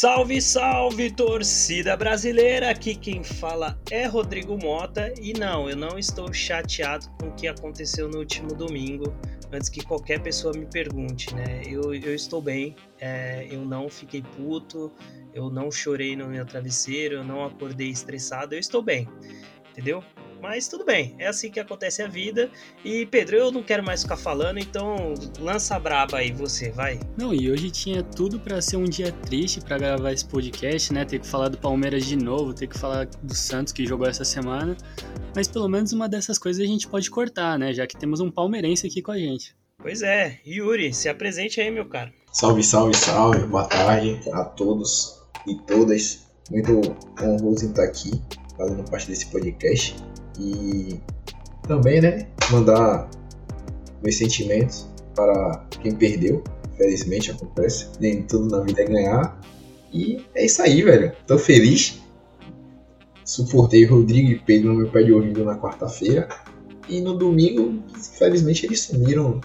Salve, salve, torcida brasileira! Aqui quem fala é Rodrigo Mota e não, eu não estou chateado com o que aconteceu no último domingo, antes que qualquer pessoa me pergunte, né? Eu, eu estou bem, é, eu não fiquei puto, eu não chorei no meu travesseiro, eu não acordei estressado, eu estou bem, entendeu? Mas tudo bem, é assim que acontece a vida. E Pedro, eu não quero mais ficar falando, então lança a braba aí você, vai. Não, e hoje tinha tudo para ser um dia triste para gravar esse podcast, né? Ter que falar do Palmeiras de novo, ter que falar do Santos que jogou essa semana. Mas pelo menos uma dessas coisas a gente pode cortar, né? Já que temos um palmeirense aqui com a gente. Pois é, Yuri, se apresente aí, meu cara. Salve, salve, salve, boa tarde a todos e todas. Muito honroso em estar aqui fazendo parte desse podcast. E também, né, mandar meus sentimentos para quem perdeu. Felizmente acontece. Nem tudo na vida é ganhar. E é isso aí, velho. Tô feliz. Suportei Rodrigo e Pedro no meu pé de ouvido na quarta-feira. E no domingo, infelizmente, eles sumiram.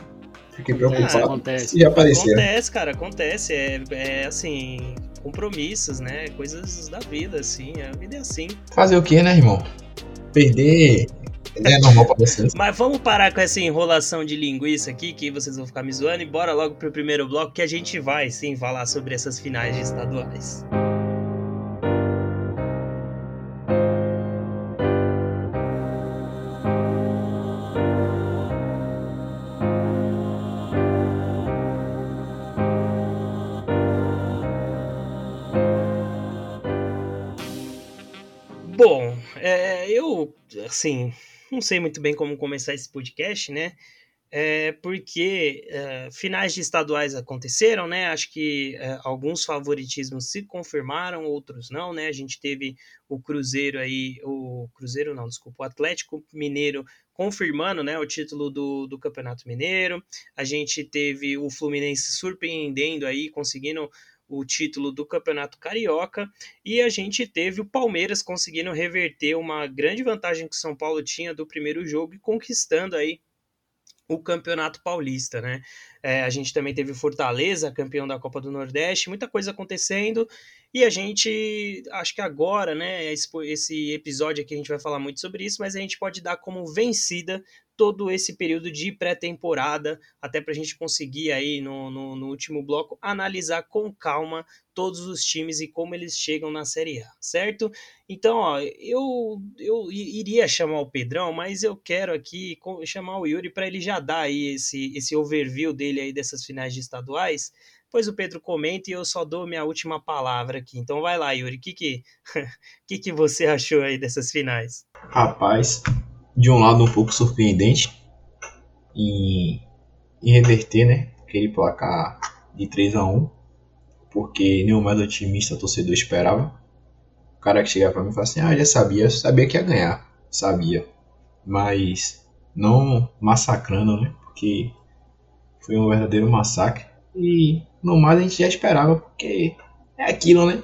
Fiquei preocupado. Ah, acontece. E apareceram. Acontece, cara, acontece. É, é assim, compromissos, né? Coisas da vida, assim. A vida é assim. Fazer o que, né, irmão? perder é normal pra vocês. Mas vamos parar com essa enrolação de linguiça aqui, que vocês vão ficar me zoando, e bora logo pro primeiro bloco, que a gente vai sim falar sobre essas finais de estaduais. Assim, não sei muito bem como começar esse podcast, né? É, porque é, finais de estaduais aconteceram, né? Acho que é, alguns favoritismos se confirmaram, outros não, né? A gente teve o Cruzeiro aí, o Cruzeiro não, desculpa, o Atlético Mineiro confirmando né, o título do, do Campeonato Mineiro. A gente teve o Fluminense surpreendendo aí, conseguindo o título do Campeonato Carioca e a gente teve o Palmeiras conseguindo reverter uma grande vantagem que o São Paulo tinha do primeiro jogo e conquistando aí o Campeonato Paulista, né? É, a gente também teve Fortaleza, campeão da Copa do Nordeste, muita coisa acontecendo e a gente, acho que agora, né, esse episódio aqui a gente vai falar muito sobre isso, mas a gente pode dar como vencida todo esse período de pré-temporada, até para a gente conseguir aí no, no, no, último bloco analisar com calma todos os times e como eles chegam na Série A, certo? Então, ó, eu, eu iria chamar o Pedrão, mas eu quero aqui chamar o Yuri para ele já dar aí esse, esse overview dele aí dessas finais de estaduais, pois o Pedro comenta e eu só dou minha última palavra aqui. Então vai lá, Yuri, o que que, que que você achou aí dessas finais? Rapaz, de um lado um pouco surpreendente em, em reverter né, aquele placar de 3 a 1 porque nem o mais otimista torcedor esperava. O cara que chegava para mim e falava assim: Ah, já sabia, sabia que ia ganhar, sabia, mas não massacrando, né? Porque foi um verdadeiro massacre. E no mais a gente já esperava, porque é aquilo, né?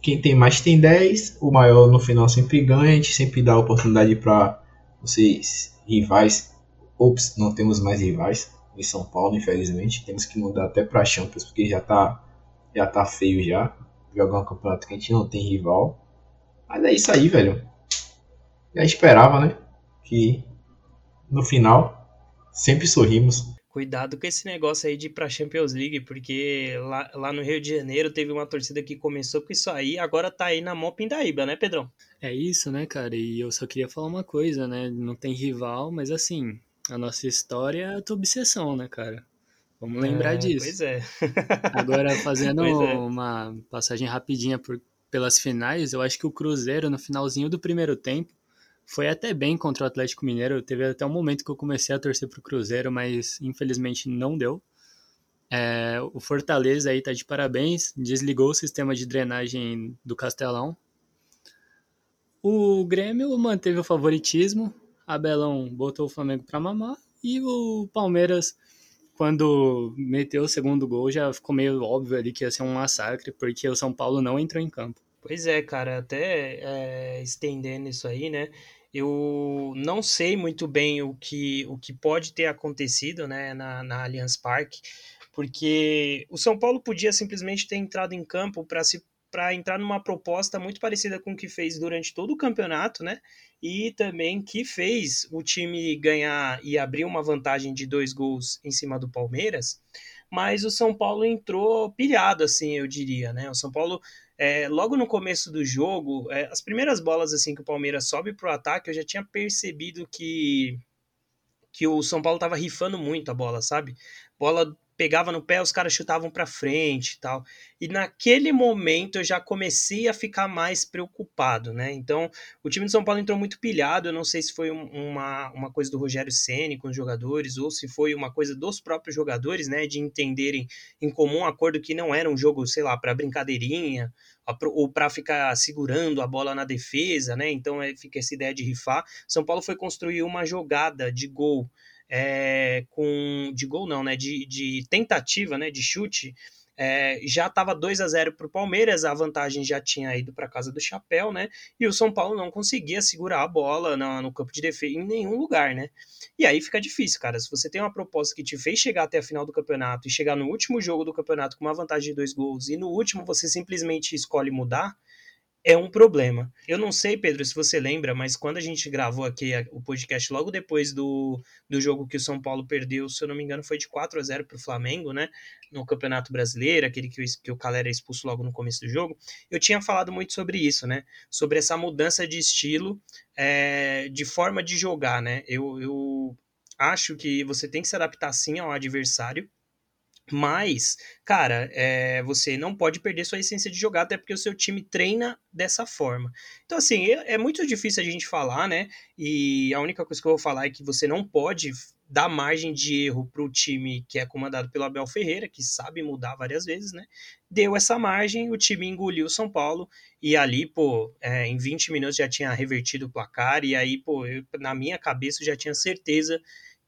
Quem tem mais tem 10, o maior no final sempre ganha, a gente sempre dá oportunidade para vocês rivais. Ops, não temos mais rivais em São Paulo, infelizmente. Temos que mudar até para Champions, porque já tá, já tá feio já. Jogar um campeonato que a gente não tem rival. Mas é isso aí, velho. Já esperava, né? Que no final sempre sorrimos. Cuidado com esse negócio aí de ir pra Champions League, porque lá, lá no Rio de Janeiro teve uma torcida que começou com isso aí, agora tá aí na mão Pindaíba, né, Pedrão? É isso, né, cara? E eu só queria falar uma coisa, né? Não tem rival, mas assim, a nossa história é a tua obsessão, né, cara? Vamos lembrar é, disso. Pois é. Agora, fazendo é. uma passagem rapidinha por, pelas finais, eu acho que o Cruzeiro, no finalzinho do primeiro tempo, foi até bem contra o Atlético Mineiro. Teve até um momento que eu comecei a torcer pro Cruzeiro, mas infelizmente não deu. É, o Fortaleza aí tá de parabéns, desligou o sistema de drenagem do Castelão. O Grêmio manteve o favoritismo, Abelão botou o Flamengo para mamar e o Palmeiras, quando meteu o segundo gol, já ficou meio óbvio ali que ia ser um massacre, porque o São Paulo não entrou em campo. Pois é, cara, até é, estendendo isso aí, né? Eu não sei muito bem o que, o que pode ter acontecido né, na, na Allianz Parque, porque o São Paulo podia simplesmente ter entrado em campo para se para entrar numa proposta muito parecida com o que fez durante todo o campeonato, né? E também que fez o time ganhar e abrir uma vantagem de dois gols em cima do Palmeiras. Mas o São Paulo entrou pilhado, assim, eu diria, né? O São Paulo é, logo no começo do jogo, é, as primeiras bolas assim que o Palmeiras sobe para o ataque, eu já tinha percebido que que o São Paulo estava rifando muito a bola, sabe? Bola pegava no pé, os caras chutavam para frente e tal. E naquele momento eu já comecei a ficar mais preocupado, né? Então, o time de São Paulo entrou muito pilhado, eu não sei se foi uma, uma coisa do Rogério Ceni com os jogadores ou se foi uma coisa dos próprios jogadores, né, de entenderem em comum acordo que não era um jogo, sei lá, para brincadeirinha, ou para ficar segurando a bola na defesa, né? Então, é, fica essa ideia de rifar. São Paulo foi construir uma jogada de gol é, com de gol não, né? De, de tentativa, né? De chute. É, já estava 2 a 0 para o Palmeiras, a vantagem já tinha ido para casa do Chapéu, né? E o São Paulo não conseguia segurar a bola no, no, campo de defesa em nenhum lugar, né? E aí fica difícil, cara. Se você tem uma proposta que te fez chegar até a final do campeonato e chegar no último jogo do campeonato com uma vantagem de dois gols e no último você simplesmente escolhe mudar, é um problema. Eu não sei, Pedro, se você lembra, mas quando a gente gravou aqui o podcast logo depois do, do jogo que o São Paulo perdeu, se eu não me engano, foi de 4 a 0 para o Flamengo, né? No Campeonato Brasileiro, aquele que, que o Calera expulso logo no começo do jogo. Eu tinha falado muito sobre isso, né? Sobre essa mudança de estilo, é, de forma de jogar, né? Eu, eu acho que você tem que se adaptar sim ao adversário mas, cara, é, você não pode perder sua essência de jogar, até porque o seu time treina dessa forma. Então, assim, é, é, muito difícil a gente falar, né? E a única coisa que eu vou falar é que você não pode dar margem de erro para o time que é comandado pelo Abel Ferreira, que sabe mudar várias vezes, né? Deu essa margem, o time engoliu o São Paulo e ali, pô, é, em 20 minutos já tinha revertido o placar e aí, pô, eu, na minha cabeça eu já tinha certeza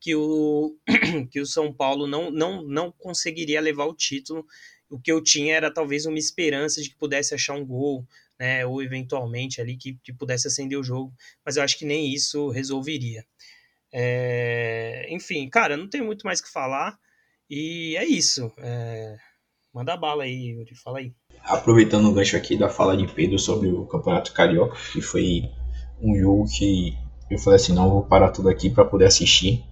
que o, que o São Paulo não, não, não conseguiria levar o título. O que eu tinha era talvez uma esperança de que pudesse achar um gol, né, ou eventualmente ali que, que pudesse acender o jogo, mas eu acho que nem isso resolveria. É, enfim, cara, não tem muito mais que falar e é isso. É, manda bala aí, Yuri, fala aí. Aproveitando o gancho aqui da fala de Pedro sobre o Campeonato Carioca, que foi um jogo que eu falei assim, não, vou parar tudo aqui para poder assistir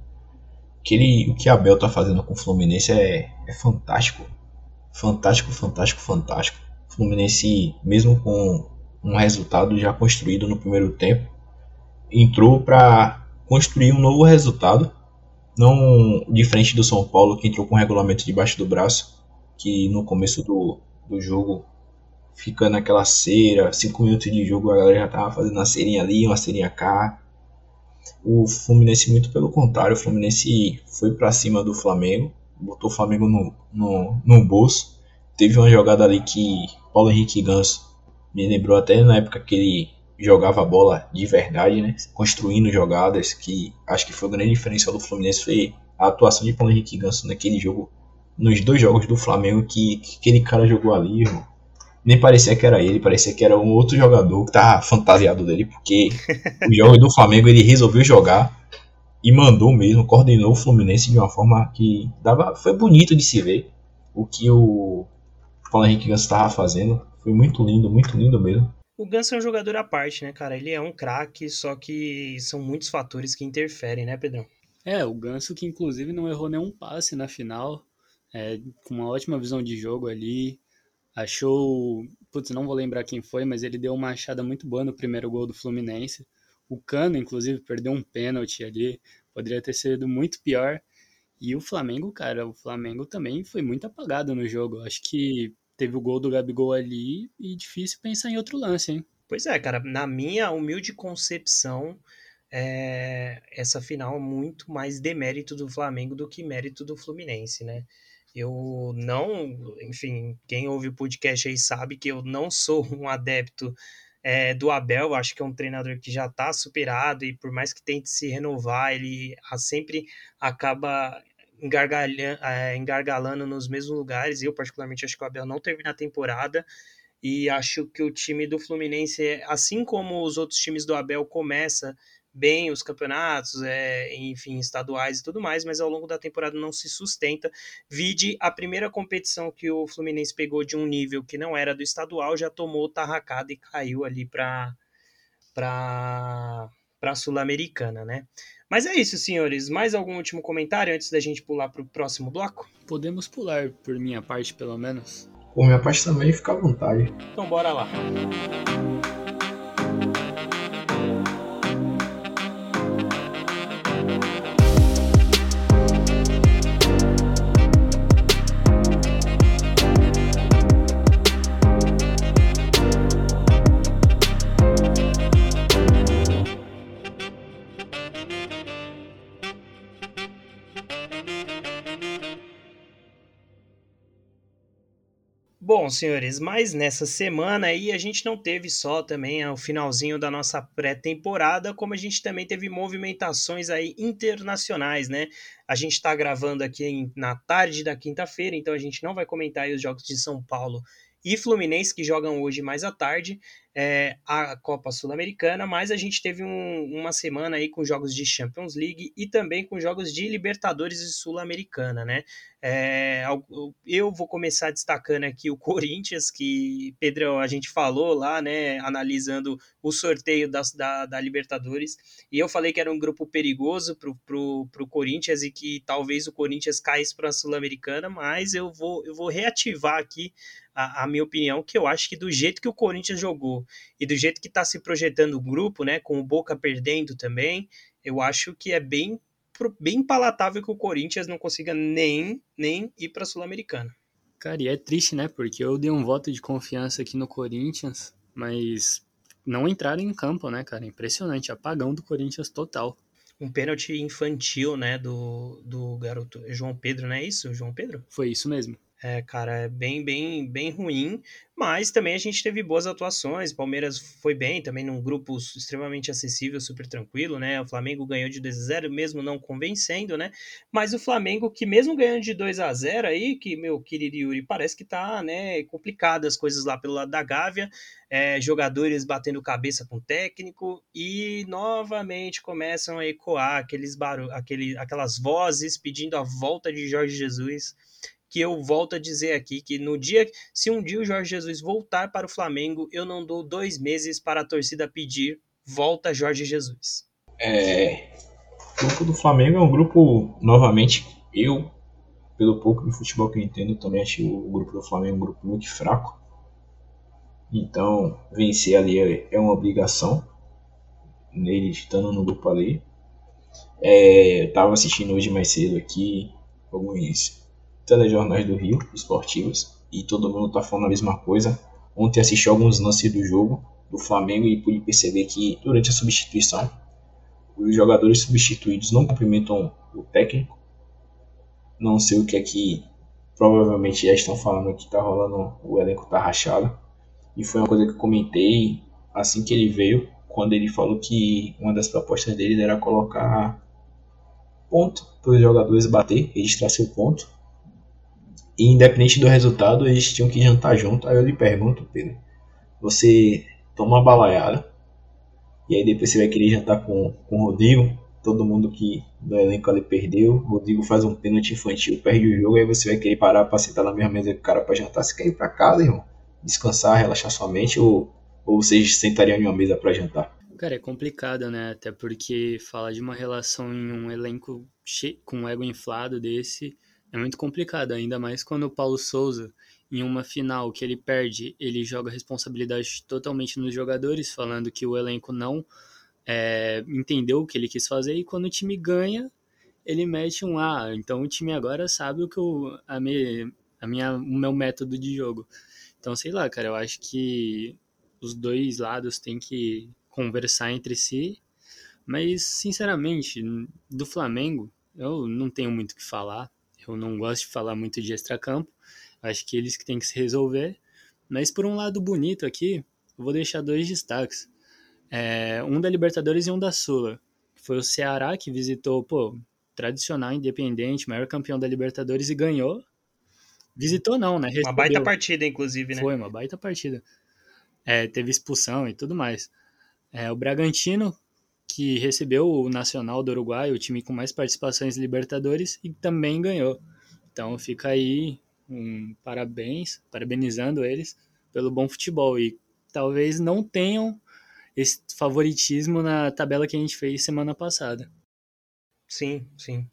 que ele, o que Abel tá fazendo com o Fluminense é, é fantástico. Fantástico, fantástico, fantástico. O Fluminense, mesmo com um resultado já construído no primeiro tempo, entrou para construir um novo resultado. Não diferente do São Paulo, que entrou com o regulamento debaixo do braço, que no começo do, do jogo fica naquela cera, 5 minutos de jogo a galera já tava fazendo uma cerinha ali, uma cerinha cá, o Fluminense, muito pelo contrário, o Fluminense foi para cima do Flamengo, botou o Flamengo no, no, no bolso. Teve uma jogada ali que Paulo Henrique Ganso me lembrou até na época que ele jogava a bola de verdade, né? Construindo jogadas, que acho que foi o grande diferencial do Fluminense foi a atuação de Paulo Henrique Ganso naquele jogo, nos dois jogos do Flamengo que, que aquele cara jogou ali, irmão nem parecia que era ele, parecia que era um outro jogador que tava fantasiado dele, porque o jogo do Flamengo ele resolveu jogar e mandou mesmo, coordenou o Fluminense de uma forma que dava, foi bonito de se ver o que o Paulo Henrique Ganso estava fazendo. Foi muito lindo, muito lindo mesmo. O Ganso é um jogador à parte, né, cara? Ele é um craque, só que são muitos fatores que interferem, né, Pedrão? É, o Ganso que inclusive não errou nenhum passe na final, é, com uma ótima visão de jogo ali, achou. Putz, não vou lembrar quem foi, mas ele deu uma achada muito boa no primeiro gol do Fluminense. O Cano, inclusive, perdeu um pênalti ali, poderia ter sido muito pior. E o Flamengo, cara, o Flamengo também foi muito apagado no jogo. Acho que teve o gol do Gabigol ali e difícil pensar em outro lance, hein? Pois é, cara, na minha humilde concepção, é, essa final é muito mais demérito do Flamengo do que mérito do Fluminense, né? Eu não, enfim, quem ouve o podcast aí sabe que eu não sou um adepto é, do Abel, acho que é um treinador que já está superado e por mais que tente se renovar, ele sempre acaba é, engargalando nos mesmos lugares. Eu, particularmente, acho que o Abel não termina a temporada e acho que o time do Fluminense, assim como os outros times do Abel, começa bem os campeonatos, é, enfim, estaduais e tudo mais, mas ao longo da temporada não se sustenta. Vide a primeira competição que o Fluminense pegou de um nível que não era do estadual, já tomou tarracada e caiu ali para para a Sul-Americana, né? Mas é isso, senhores. Mais algum último comentário antes da gente pular para o próximo bloco? Podemos pular, por minha parte, pelo menos. Por minha parte também, fica à vontade. Então bora lá. Bom, senhores, mas nessa semana aí a gente não teve só também o finalzinho da nossa pré-temporada, como a gente também teve movimentações aí internacionais, né? A gente está gravando aqui na tarde da quinta-feira, então a gente não vai comentar os jogos de São Paulo e Fluminense que jogam hoje mais à tarde é, a Copa Sul-Americana, mas a gente teve um, uma semana aí com jogos de Champions League e também com jogos de Libertadores e Sul-Americana, né? É, eu vou começar destacando aqui o Corinthians, que, Pedro, a gente falou lá, né, analisando o sorteio das, da, da Libertadores, e eu falei que era um grupo perigoso pro, pro, pro Corinthians e que talvez o Corinthians caísse para a Sul-Americana, mas eu vou, eu vou reativar aqui a, a, minha opinião, que eu acho que do jeito que o Corinthians jogou e do jeito que está se projetando o grupo, né, com o Boca perdendo também, eu acho que é bem, bem palatável que o Corinthians não consiga nem, nem ir para a Sul-Americana. Cara, e é triste, né, porque eu dei um voto de confiança aqui no Corinthians, mas não entraram em campo, né, cara? Impressionante, apagão do Corinthians total. Um pênalti infantil, né, do, do garoto João Pedro, não é isso? João Pedro? Foi isso mesmo. É, cara, é bem, bem, bem ruim, mas também a gente teve boas atuações. Palmeiras foi bem, também num grupo extremamente acessível, super tranquilo, né? O Flamengo ganhou de 2 a 0 mesmo não convencendo, né? Mas o Flamengo, que mesmo ganhando de 2 a 0 aí, que meu querido Yuri, parece que tá, né, complicado as coisas lá pelo lado da Gávea, é, jogadores batendo cabeça com o técnico e novamente começam a ecoar aqueles barulhos, aquele, aquelas vozes pedindo a volta de Jorge Jesus que eu volto a dizer aqui que no dia, se um dia o Jorge Jesus voltar para o Flamengo, eu não dou dois meses para a torcida pedir volta Jorge Jesus. É, o grupo do Flamengo é um grupo, novamente, eu, pelo pouco de futebol que eu entendo, também acho o grupo do Flamengo um grupo muito fraco. Então, vencer ali é, é uma obrigação, nele estando no grupo ali. É, eu estava assistindo hoje mais cedo aqui alguns telejornais do Rio, esportivos, e todo mundo tá falando a mesma coisa. Ontem assisti alguns lances do jogo do Flamengo e pude perceber que durante a substituição os jogadores substituídos não cumprimentam o técnico. Não sei o que é que provavelmente já estão falando que tá rolando, o elenco tá rachado. E foi uma coisa que eu comentei assim que ele veio, quando ele falou que uma das propostas dele era colocar ponto para os jogadores bater, registrar seu ponto e independente do resultado, eles tinham que jantar junto. Aí eu lhe pergunto, Pedro, você toma uma balaiada e aí depois você vai querer jantar com, com o Rodrigo, todo mundo que do elenco ali perdeu, o Rodrigo faz um pênalti infantil, perde o jogo, aí você vai querer parar para sentar na mesma mesa com o cara para jantar, você quer ir para casa, irmão? Descansar, relaxar sua mente ou, ou vocês sentariam em uma mesa para jantar? Cara, é complicado, né? Até porque fala de uma relação em um elenco com um ego inflado desse é muito complicado, ainda mais quando o Paulo Souza, em uma final que ele perde, ele joga responsabilidade totalmente nos jogadores, falando que o elenco não é, entendeu o que ele quis fazer, e quando o time ganha, ele mete um A. Ah, então o time agora sabe o que eu, a, me, a minha, o meu método de jogo. Então, sei lá, cara, eu acho que os dois lados têm que conversar entre si. Mas, sinceramente, do Flamengo, eu não tenho muito o que falar. Eu não gosto de falar muito de extracampo. Acho que eles que têm que se resolver. Mas por um lado bonito aqui, eu vou deixar dois destaques. É, um da Libertadores e um da Sula. Foi o Ceará que visitou, pô, tradicional, independente, maior campeão da Libertadores e ganhou. Visitou não, né? Recebeu. Uma baita partida, inclusive, né? Foi, uma baita partida. É, teve expulsão e tudo mais. É, o Bragantino, que recebeu o Nacional do Uruguai, o time com mais participações Libertadores, e também ganhou. Então fica aí um parabéns, parabenizando eles pelo bom futebol. E talvez não tenham esse favoritismo na tabela que a gente fez semana passada. Sim, sim.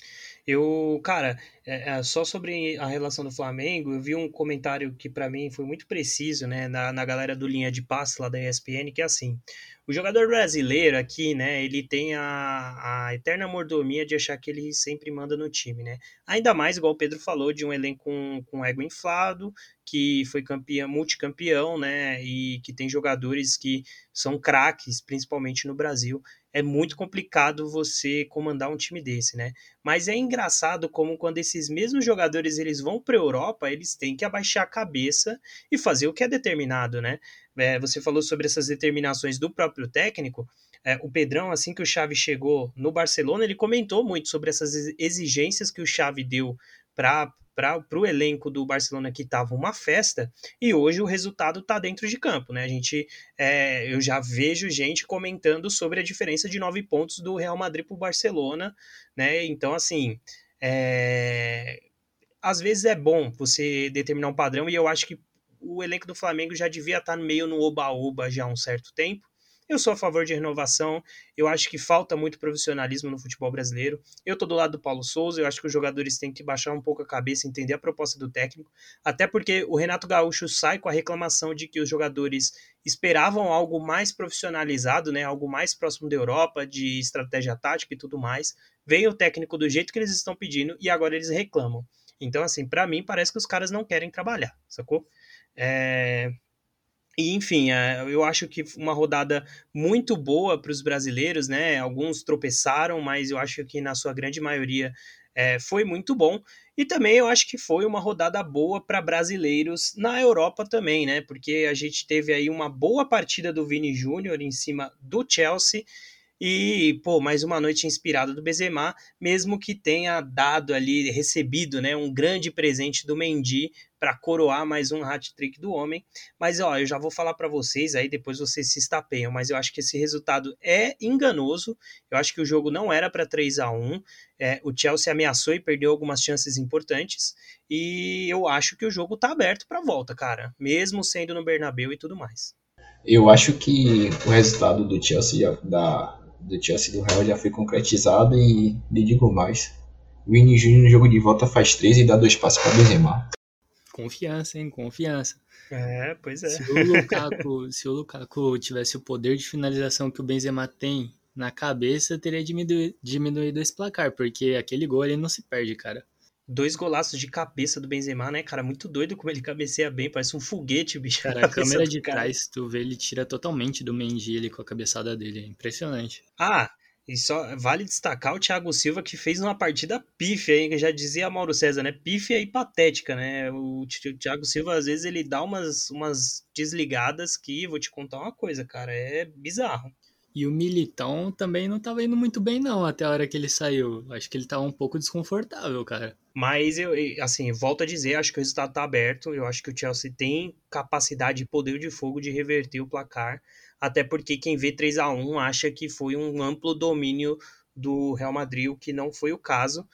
Eu, cara, é, é, só sobre a relação do Flamengo, eu vi um comentário que para mim foi muito preciso, né, na, na galera do Linha de Passe lá da ESPN, que é assim: o jogador brasileiro aqui, né, ele tem a, a eterna mordomia de achar que ele sempre manda no time, né? Ainda mais, igual o Pedro falou, de um elenco com, com ego inflado, que foi campeão, multicampeão, né, e que tem jogadores que são craques, principalmente no Brasil é muito complicado você comandar um time desse, né? Mas é engraçado como quando esses mesmos jogadores eles vão para a Europa, eles têm que abaixar a cabeça e fazer o que é determinado, né? É, você falou sobre essas determinações do próprio técnico. É, o Pedrão, assim que o Xavi chegou no Barcelona, ele comentou muito sobre essas exigências que o Xavi deu para para o elenco do Barcelona que estava uma festa e hoje o resultado está dentro de campo, né? A gente, é, eu já vejo gente comentando sobre a diferença de nove pontos do Real Madrid para o Barcelona, né? Então, assim, é, às vezes é bom você determinar um padrão e eu acho que o elenco do Flamengo já devia estar tá meio no oba-oba já há um certo tempo. Eu sou a favor de renovação. Eu acho que falta muito profissionalismo no futebol brasileiro. Eu tô do lado do Paulo Souza. Eu acho que os jogadores têm que baixar um pouco a cabeça, entender a proposta do técnico. Até porque o Renato Gaúcho sai com a reclamação de que os jogadores esperavam algo mais profissionalizado, né? Algo mais próximo da Europa, de estratégia tática e tudo mais. Vem o técnico do jeito que eles estão pedindo e agora eles reclamam. Então, assim, para mim parece que os caras não querem trabalhar, sacou? É, e, enfim, é, eu acho que uma rodada muito boa para os brasileiros, né? Alguns tropeçaram, mas eu acho que na sua grande maioria é, foi muito bom. E também eu acho que foi uma rodada boa para brasileiros na Europa também, né? Porque a gente teve aí uma boa partida do Vini Júnior em cima do Chelsea e, pô, mais uma noite inspirada do Benzema, mesmo que tenha dado ali, recebido, né, um grande presente do Mendy para coroar mais um hat-trick do homem. Mas, ó, eu já vou falar para vocês, aí depois vocês se estapeiam, mas eu acho que esse resultado é enganoso. Eu acho que o jogo não era para 3 a 1 é, O Chelsea ameaçou e perdeu algumas chances importantes. E eu acho que o jogo tá aberto para volta, cara, mesmo sendo no Bernabéu e tudo mais. Eu acho que o resultado do Chelsea da do Chelsea do Real já foi concretizado e lhe digo mais. Vini Júnior no jogo de volta faz três e dá dois passos para Benzema. Confiança, hein? Confiança. É, pois é. Se o, Lukaku, se o Lukaku tivesse o poder de finalização que o Benzema tem na cabeça, teria diminuído, diminuído esse placar, porque aquele gol ele não se perde, cara dois golaços de cabeça do Benzema, né, cara? Muito doido como ele cabeceia bem, parece um foguete, bicho. Cara, a câmera de cara. trás, tu vê, ele tira totalmente do Mendy ele com a cabeçada dele, é impressionante. Ah, e só vale destacar o Thiago Silva que fez uma partida pífia, hein? Que já dizia Mauro César, né? Pífia e patética, né? O Thiago Silva, às vezes, ele dá umas, umas desligadas que, vou te contar uma coisa, cara, é bizarro. E o Militão também não estava indo muito bem, não, até a hora que ele saiu. Acho que ele estava um pouco desconfortável, cara. Mas eu, assim, volto a dizer, acho que o resultado está aberto. Eu acho que o Chelsea tem capacidade e poder de fogo de reverter o placar. Até porque quem vê 3 a 1 acha que foi um amplo domínio do Real Madrid, o que não foi o caso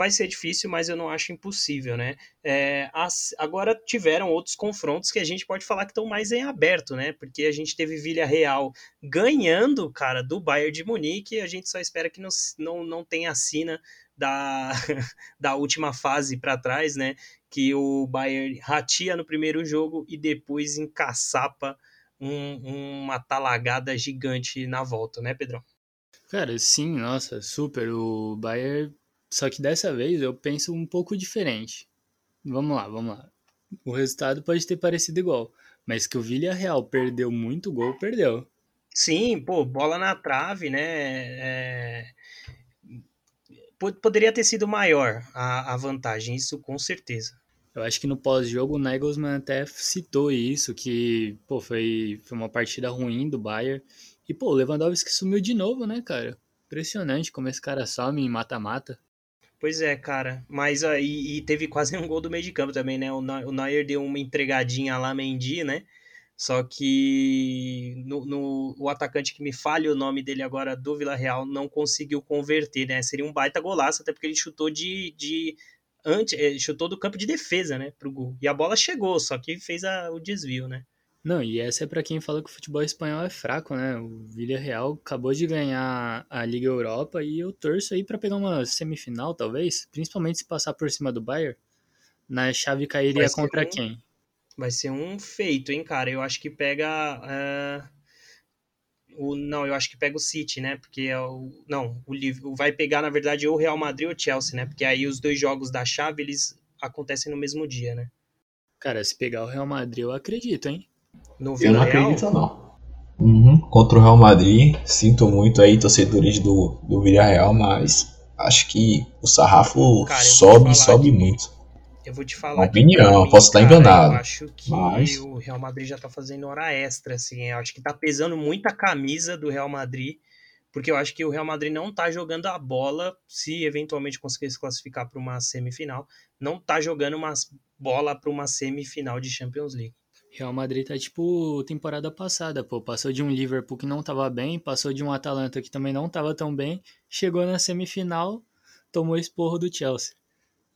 vai ser difícil, mas eu não acho impossível, né? É, as, agora tiveram outros confrontos que a gente pode falar que estão mais em aberto, né? Porque a gente teve Vila Real ganhando, cara, do Bayern de Munique, e a gente só espera que não, não, não tenha assina da, da última fase para trás, né? Que o Bayern ratia no primeiro jogo e depois encaçapa um, uma talagada gigante na volta, né, Pedrão? Cara, sim, nossa, super. O Bayern só que dessa vez eu penso um pouco diferente. Vamos lá, vamos lá. O resultado pode ter parecido igual, mas que o Villarreal perdeu muito gol, perdeu. Sim, pô, bola na trave, né? É... Poderia ter sido maior a, a vantagem, isso com certeza. Eu acho que no pós-jogo o Nagelsmann até citou isso, que pô, foi, foi uma partida ruim do Bayern. E pô, o Lewandowski sumiu de novo, né, cara? Impressionante como esse cara some em mata-mata. Pois é, cara. Mas aí e teve quase um gol do meio de campo também, né? O, Neuer deu uma entregadinha lá, Mendy, né? Só que no, no, o atacante que me falha o nome dele agora do Vila Real não conseguiu converter, né? Seria um baita golaço, até porque ele chutou de, de antes, eh, chutou do campo de defesa, né, pro gol. E a bola chegou, só que fez a, o desvio, né? Não, e essa é para quem fala que o futebol espanhol é fraco, né? O Villarreal acabou de ganhar a Liga Europa e eu torço aí para pegar uma semifinal, talvez, principalmente se passar por cima do Bayern. Na chave cairia contra um, quem? Vai ser um feito, hein, cara? Eu acho que pega. Uh, o, não, eu acho que pega o City, né? Porque é o. Não, o vai pegar, na verdade, ou o Real Madrid ou o Chelsea, né? Porque aí os dois jogos da chave eles acontecem no mesmo dia, né? Cara, se pegar o Real Madrid, eu acredito, hein? No eu não Real? acredito, não. Uhum. Contra o Real Madrid, sinto muito aí, torcedores do, do Villarreal, mas acho que o sarrafo Cara, sobe, sobe muito. Eu vou te falar. Opinião, mim, posso estar enganado. Eu acho que mas... o Real Madrid já tá fazendo hora extra, assim. Eu acho que tá pesando muito a camisa do Real Madrid, porque eu acho que o Real Madrid não tá jogando a bola, se eventualmente conseguir se classificar para uma semifinal, não tá jogando uma bola para uma semifinal de Champions League. Real Madrid tá tipo temporada passada, pô. Passou de um Liverpool que não tava bem, passou de um Atalanta que também não tava tão bem, chegou na semifinal, tomou esporro do Chelsea.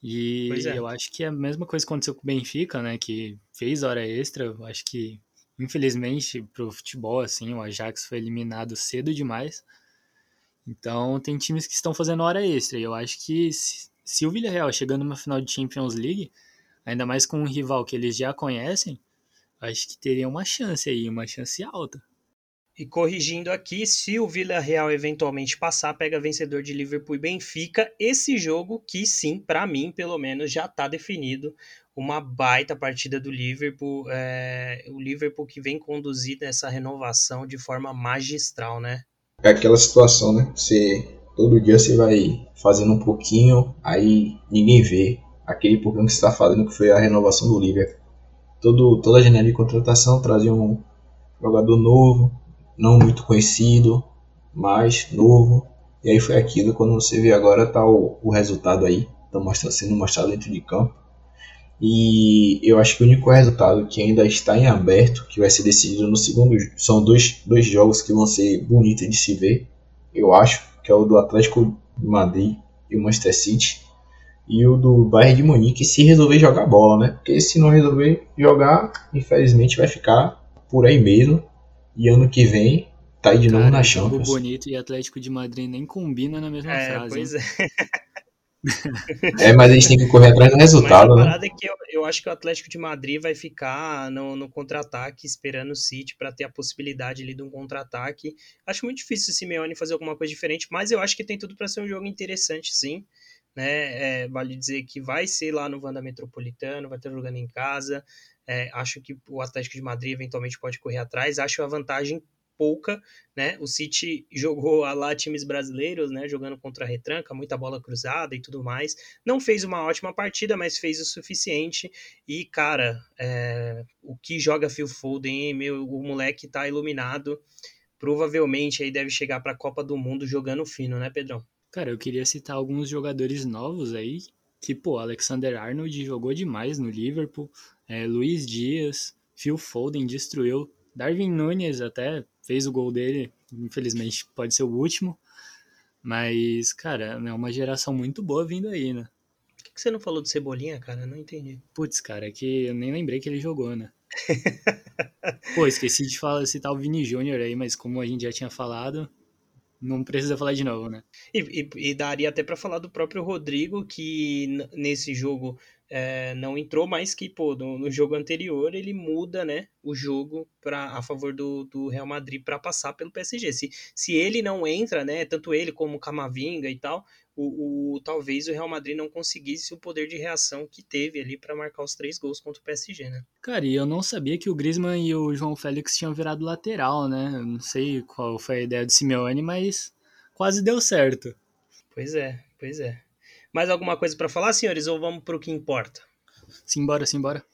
E é. eu acho que é a mesma coisa que aconteceu com o Benfica, né? Que fez hora extra. Eu acho que, infelizmente, pro futebol, assim, o Ajax foi eliminado cedo demais. Então tem times que estão fazendo hora extra. E eu acho que se, se o Villarreal chegando numa final de Champions League, ainda mais com um rival que eles já conhecem, acho que teria uma chance aí, uma chance alta. E corrigindo aqui, se o Villarreal eventualmente passar, pega vencedor de Liverpool e Benfica, esse jogo que sim, para mim, pelo menos, já está definido. Uma baita partida do Liverpool, é, o Liverpool que vem conduzindo essa renovação de forma magistral, né? É aquela situação, né? Você todo dia você vai fazendo um pouquinho, aí ninguém vê aquele pouquinho que você está fazendo, que foi a renovação do Liverpool todo, toda a janela de contratação trazia um jogador novo, não muito conhecido, mas novo. E aí foi aquilo, quando você vê agora tá o, o resultado aí, tá mostrando, sendo mostrado dentro de campo. E eu acho que o único resultado que ainda está em aberto, que vai ser decidido no segundo, são dois, dois jogos que vão ser bonitos de se ver, eu acho, que é o do Atlético de Madrid e o Manchester City e o do Bayern de Munique se resolver jogar bola, né? Porque se não resolver jogar, infelizmente vai ficar por aí mesmo. E ano que vem tá aí de Cara, novo na Champions. Jogo bonito e Atlético de Madrid nem combina na mesma é, frase. Pois é. é, mas a gente tem que correr atrás do resultado, mas a né? É que eu, eu, acho que o Atlético de Madrid vai ficar no, no contra-ataque esperando o City para ter a possibilidade ali de um contra-ataque. Acho muito difícil o Simeone fazer alguma coisa diferente, mas eu acho que tem tudo para ser um jogo interessante, sim né? É, vale dizer que vai ser lá no Vanda Metropolitano, vai estar jogando em casa. É, acho que o Atlético de Madrid eventualmente pode correr atrás. Acho a vantagem pouca, né? O City jogou lá times brasileiros, né? Jogando contra a retranca, muita bola cruzada e tudo mais. Não fez uma ótima partida, mas fez o suficiente. E, cara, é, o que joga Phil Foden, meu, o moleque tá iluminado. Provavelmente aí deve chegar para a Copa do Mundo jogando fino, né, Pedrão? Cara, eu queria citar alguns jogadores novos aí, que, pô, Alexander Arnold jogou demais no Liverpool, é, Luiz Dias, Phil Foden destruiu, Darwin Nunes até fez o gol dele, infelizmente pode ser o último, mas, cara, é uma geração muito boa vindo aí, né? Por que você não falou do Cebolinha, cara? não entendi. Putz, cara, é que eu nem lembrei que ele jogou, né? Pô, esqueci de falar, citar o Vini Júnior aí, mas como a gente já tinha falado, não precisa falar de novo, né? E, e, e daria até para falar do próprio Rodrigo, que nesse jogo é, não entrou, mas que, pô, no, no, jogo anterior ele muda, né, o jogo pra, a favor do, do Real Madrid para passar pelo PSG. Se, se ele não entra, né, tanto ele como o Camavinga e tal, o, o, talvez o Real Madrid não conseguisse o poder de reação que teve ali para marcar os três gols contra o PSG, né? Cara, e eu não sabia que o Griezmann e o João Félix tinham virado lateral, né? Eu não sei qual foi a ideia do Simeone, mas quase deu certo. Pois é, pois é. Mais alguma coisa para falar, senhores, ou vamos para o que importa? Simbora, simbora.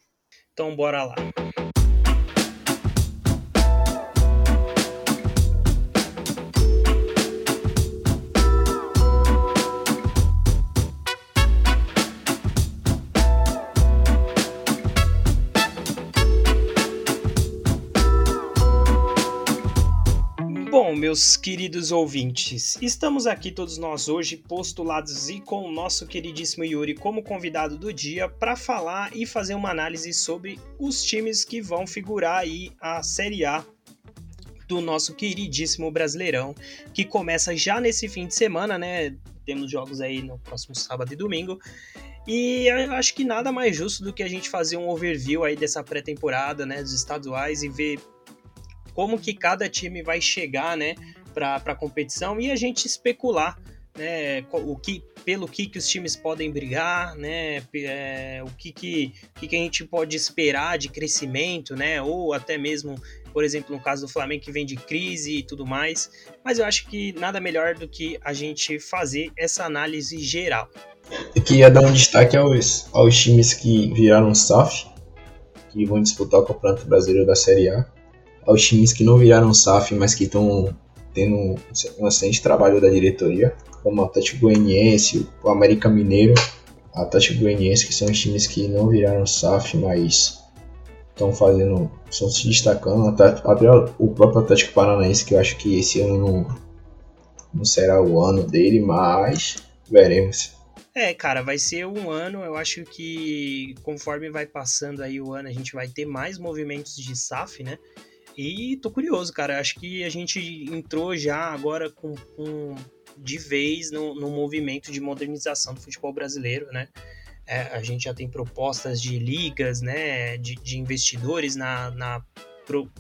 Então bora lá. Meus queridos ouvintes, estamos aqui todos nós hoje postulados e com o nosso queridíssimo Yuri como convidado do dia para falar e fazer uma análise sobre os times que vão figurar aí a Série A do nosso queridíssimo Brasileirão, que começa já nesse fim de semana, né? Temos jogos aí no próximo sábado e domingo. E eu acho que nada mais justo do que a gente fazer um overview aí dessa pré-temporada, né, dos estaduais e ver como que cada time vai chegar, né, para a competição e a gente especular, né, o que pelo que, que os times podem brigar, né, é, o que que, que que a gente pode esperar de crescimento, né, ou até mesmo por exemplo, no caso do Flamengo que vem de crise e tudo mais. Mas eu acho que nada melhor do que a gente fazer essa análise geral. Eu queria dar um destaque aos, aos times que viraram SAF, que vão disputar o Campeonato Brasileiro da Série A aos times que não viraram SAF, mas que estão tendo um excelente trabalho da diretoria, como o Atlético Goianiense, o América Mineiro, o Atlético Goianiense, que são os times que não viraram SAF, mas estão fazendo, estão se destacando, até o próprio Atlético Paranaense, que eu acho que esse ano não, não será o ano dele, mas veremos. É, cara, vai ser um ano. Eu acho que conforme vai passando aí o ano, a gente vai ter mais movimentos de SAF, né? E tô curioso, cara. Acho que a gente entrou já agora com, com de vez no, no movimento de modernização do futebol brasileiro, né? É, a gente já tem propostas de ligas, né? De, de investidores na, na,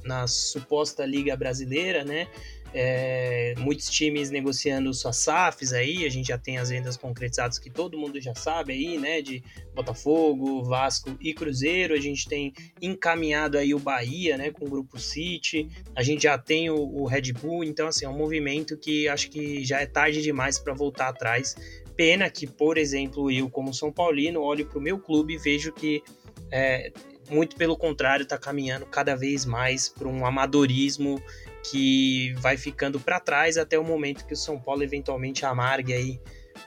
na suposta liga brasileira, né? É, muitos times negociando suas SAFs aí, a gente já tem as vendas concretizadas que todo mundo já sabe aí, né? De Botafogo, Vasco e Cruzeiro. A gente tem encaminhado aí o Bahia, né? Com o Grupo City. A gente já tem o, o Red Bull. Então, assim, é um movimento que acho que já é tarde demais para voltar atrás. Pena que, por exemplo, eu, como São Paulino, olho para o meu clube e vejo que é, muito pelo contrário, está caminhando cada vez mais para um amadorismo que vai ficando para trás até o momento que o São Paulo eventualmente amargue aí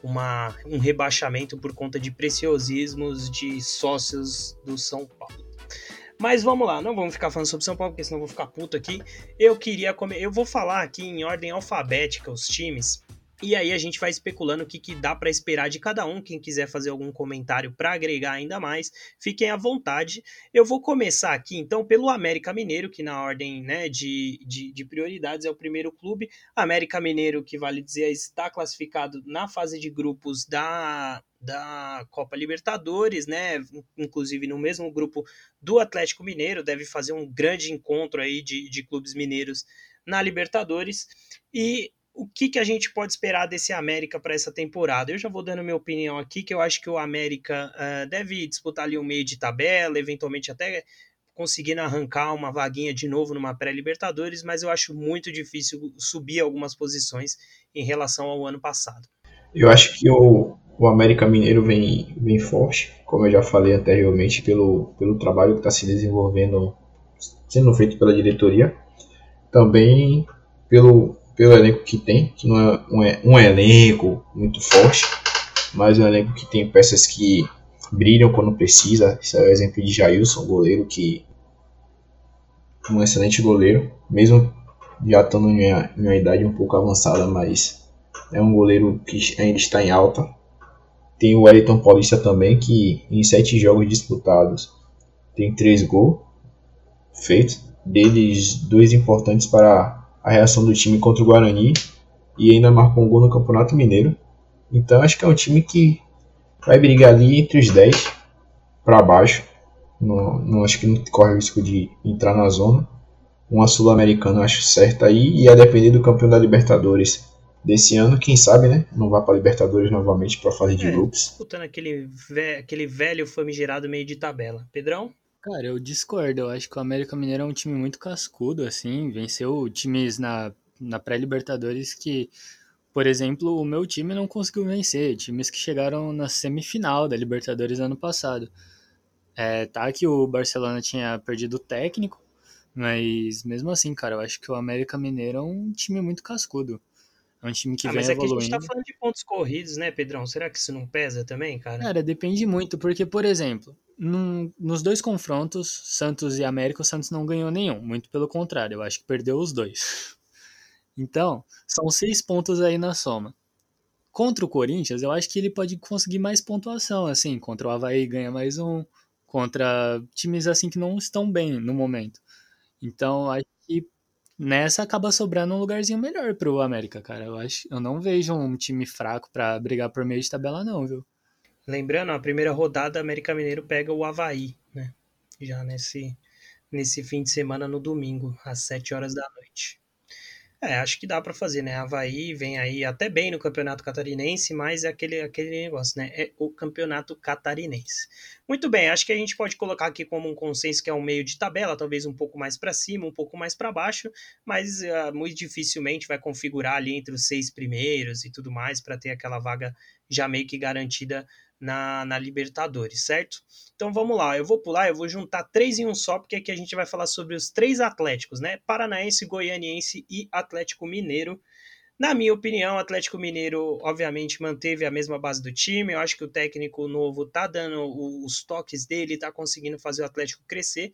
uma, um rebaixamento por conta de preciosismos de sócios do São Paulo. Mas vamos lá, não vamos ficar falando sobre São Paulo, porque senão eu vou ficar puto aqui. Eu queria comer, eu vou falar aqui em ordem alfabética os times e aí a gente vai especulando o que, que dá para esperar de cada um. Quem quiser fazer algum comentário para agregar ainda mais, fiquem à vontade. Eu vou começar aqui então pelo América Mineiro, que na ordem né, de, de, de prioridades é o primeiro clube. América Mineiro, que vale dizer, está classificado na fase de grupos da, da Copa Libertadores, né? Inclusive no mesmo grupo do Atlético Mineiro, deve fazer um grande encontro aí de, de clubes mineiros na Libertadores. E o que, que a gente pode esperar desse América para essa temporada? Eu já vou dando minha opinião aqui, que eu acho que o América uh, deve disputar ali um meio de tabela, eventualmente até conseguindo arrancar uma vaguinha de novo numa pré-Libertadores, mas eu acho muito difícil subir algumas posições em relação ao ano passado. Eu acho que o, o América Mineiro vem, vem forte, como eu já falei anteriormente, pelo, pelo trabalho que está se desenvolvendo, sendo feito pela diretoria, também pelo pelo elenco que tem, que não é um, um elenco muito forte, mas é um elenco que tem peças que brilham quando precisa. Esse é o exemplo de Jailson, goleiro que um excelente goleiro, mesmo já estando em uma, em uma idade um pouco avançada, mas é um goleiro que ainda está em alta. Tem o Wellington Paulista também, que em sete jogos disputados tem três gols feitos, deles dois importantes para a reação do time contra o Guarani e ainda marcou um gol no Campeonato Mineiro. Então acho que é um time que vai brigar ali entre os 10 para baixo. Não, não, acho que não corre o risco de entrar na zona. Uma Sul-Americana acho certa aí e a depender do campeão da Libertadores desse ano, quem sabe, né? Não vá para Libertadores novamente para fase de é, grupos. Disputando aquele, ve aquele velho famigerado meio de tabela. Pedrão? Cara, eu discordo. Eu acho que o América Mineiro é um time muito cascudo, assim. Venceu times na, na pré-Libertadores que, por exemplo, o meu time não conseguiu vencer. Times que chegaram na semifinal da Libertadores ano passado. É, tá que o Barcelona tinha perdido o técnico, mas mesmo assim, cara, eu acho que o América Mineiro é um time muito cascudo. É um time que ah, vem mas é evoluindo. É que a gente tá falando de pontos corridos, né, Pedrão? Será que isso não pesa também, cara? Cara, depende muito, porque, por exemplo, num, nos dois confrontos, Santos e América, o Santos não ganhou nenhum. Muito pelo contrário, eu acho que perdeu os dois. Então, são seis pontos aí na soma. Contra o Corinthians, eu acho que ele pode conseguir mais pontuação, assim. Contra o Havaí ganha mais um. Contra times assim que não estão bem no momento. Então, acho que nessa acaba sobrando um lugarzinho melhor pro América, cara. Eu acho, eu não vejo um time fraco para brigar por meio de tabela não, viu? Lembrando, a primeira rodada, América Mineiro pega o Havaí, né? Já nesse nesse fim de semana no domingo, às 7 horas da noite. É, acho que dá para fazer, né? Havaí vem aí até bem no campeonato catarinense, mas é aquele, aquele negócio, né? É o campeonato catarinense. Muito bem, acho que a gente pode colocar aqui como um consenso que é um meio de tabela, talvez um pouco mais para cima, um pouco mais para baixo, mas uh, muito dificilmente vai configurar ali entre os seis primeiros e tudo mais para ter aquela vaga já meio que garantida na, na Libertadores, certo? Então vamos lá, eu vou pular, eu vou juntar três em um só, porque aqui a gente vai falar sobre os três Atléticos, né? Paranaense, Goianiense e Atlético Mineiro. Na minha opinião, o Atlético Mineiro, obviamente, manteve a mesma base do time. Eu acho que o técnico novo tá dando os toques dele, tá conseguindo fazer o Atlético crescer.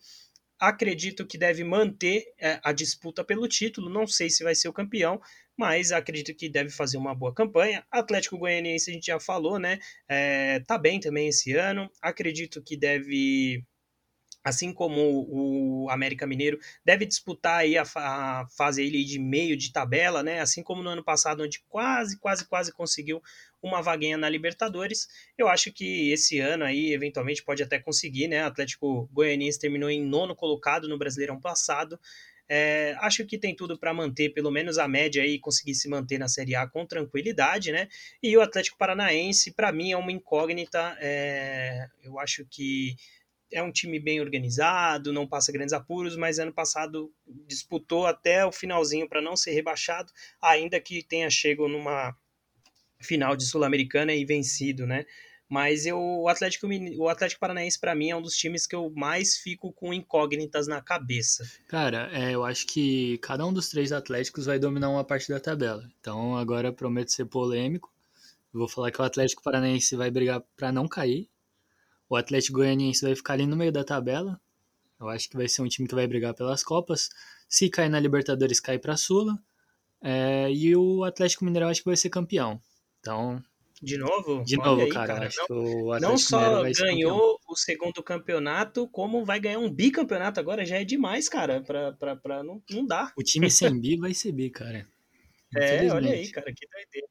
Acredito que deve manter é, a disputa pelo título. Não sei se vai ser o campeão, mas acredito que deve fazer uma boa campanha. Atlético Goianiense a gente já falou, né? É, tá bem também esse ano. Acredito que deve assim como o América Mineiro deve disputar aí a, a fase aí de meio de tabela, né? Assim como no ano passado, onde quase, quase, quase conseguiu uma vaguinha na Libertadores. Eu acho que esse ano aí, eventualmente, pode até conseguir, né? Atlético Goianiense terminou em nono colocado no Brasileirão passado. É, acho que tem tudo para manter pelo menos a média e conseguir se manter na Série A com tranquilidade, né? E o Atlético Paranaense, para mim, é uma incógnita. É, eu acho que é um time bem organizado, não passa grandes apuros, mas ano passado disputou até o finalzinho para não ser rebaixado, ainda que tenha chego numa final de Sul-Americana e vencido, né? Mas eu, o, Atlético, o Atlético Paranaense, para mim, é um dos times que eu mais fico com incógnitas na cabeça. Cara, é, eu acho que cada um dos três Atléticos vai dominar uma parte da tabela. Então agora prometo ser polêmico. Vou falar que o Atlético Paranaense vai brigar para não cair. O Atlético Goianiense vai ficar ali no meio da tabela. Eu acho que vai ser um time que vai brigar pelas Copas. Se cair na Libertadores, cai para Sula. É, e o Atlético Mineiro acho que vai ser campeão. Então, de novo? De novo, aí, cara. cara. Não, não só ganhou o segundo campeonato, como vai ganhar um bicampeonato agora, já é demais, cara. Pra, pra, pra não, não dá. O time sem bi vai ser bi, cara. É, olha aí, cara, que doideira.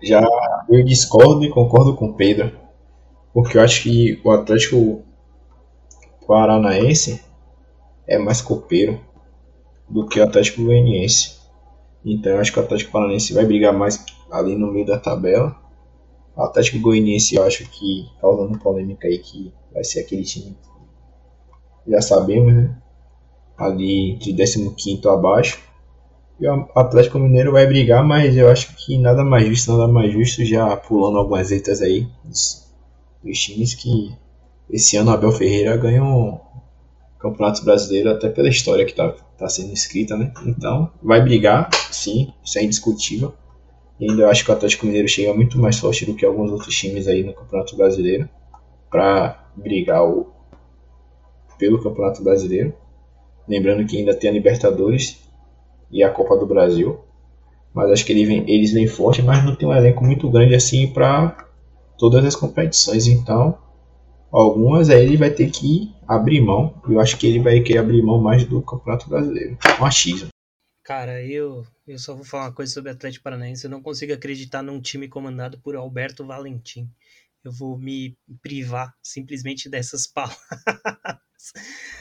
Já eu discordo e concordo com o Pedro. Porque eu acho que o Atlético Paranaense é mais copeiro do que o Atlético Goianiense. Então eu acho que o Atlético Paranaense vai brigar mais ali no meio da tabela o Atlético Goianiense, eu acho que, causando polêmica aí, que vai ser aquele time, já sabemos, né? Ali de 15 abaixo. E o Atlético Mineiro vai brigar, mas eu acho que nada mais justo, nada mais justo, já pulando algumas letras aí dos, dos times que esse ano Abel Ferreira ganhou Campeonato Brasileiro até pela história que está tá sendo escrita, né? Então, vai brigar, sim, isso é indiscutível. E ainda acho que o Atlético Mineiro chega muito mais forte do que alguns outros times aí no Campeonato Brasileiro para brigar o, pelo Campeonato Brasileiro. Lembrando que ainda tem a Libertadores e a Copa do Brasil. Mas acho que ele vem, eles vêm forte, mas não tem um elenco muito grande assim para todas as competições. Então, algumas aí ele vai ter que abrir mão. Eu acho que ele vai querer abrir mão mais do Campeonato Brasileiro. Um achismo. Cara, eu, eu só vou falar uma coisa sobre o Atlético Paranaense. Eu não consigo acreditar num time comandado por Alberto Valentim. Eu vou me privar simplesmente dessas palavras.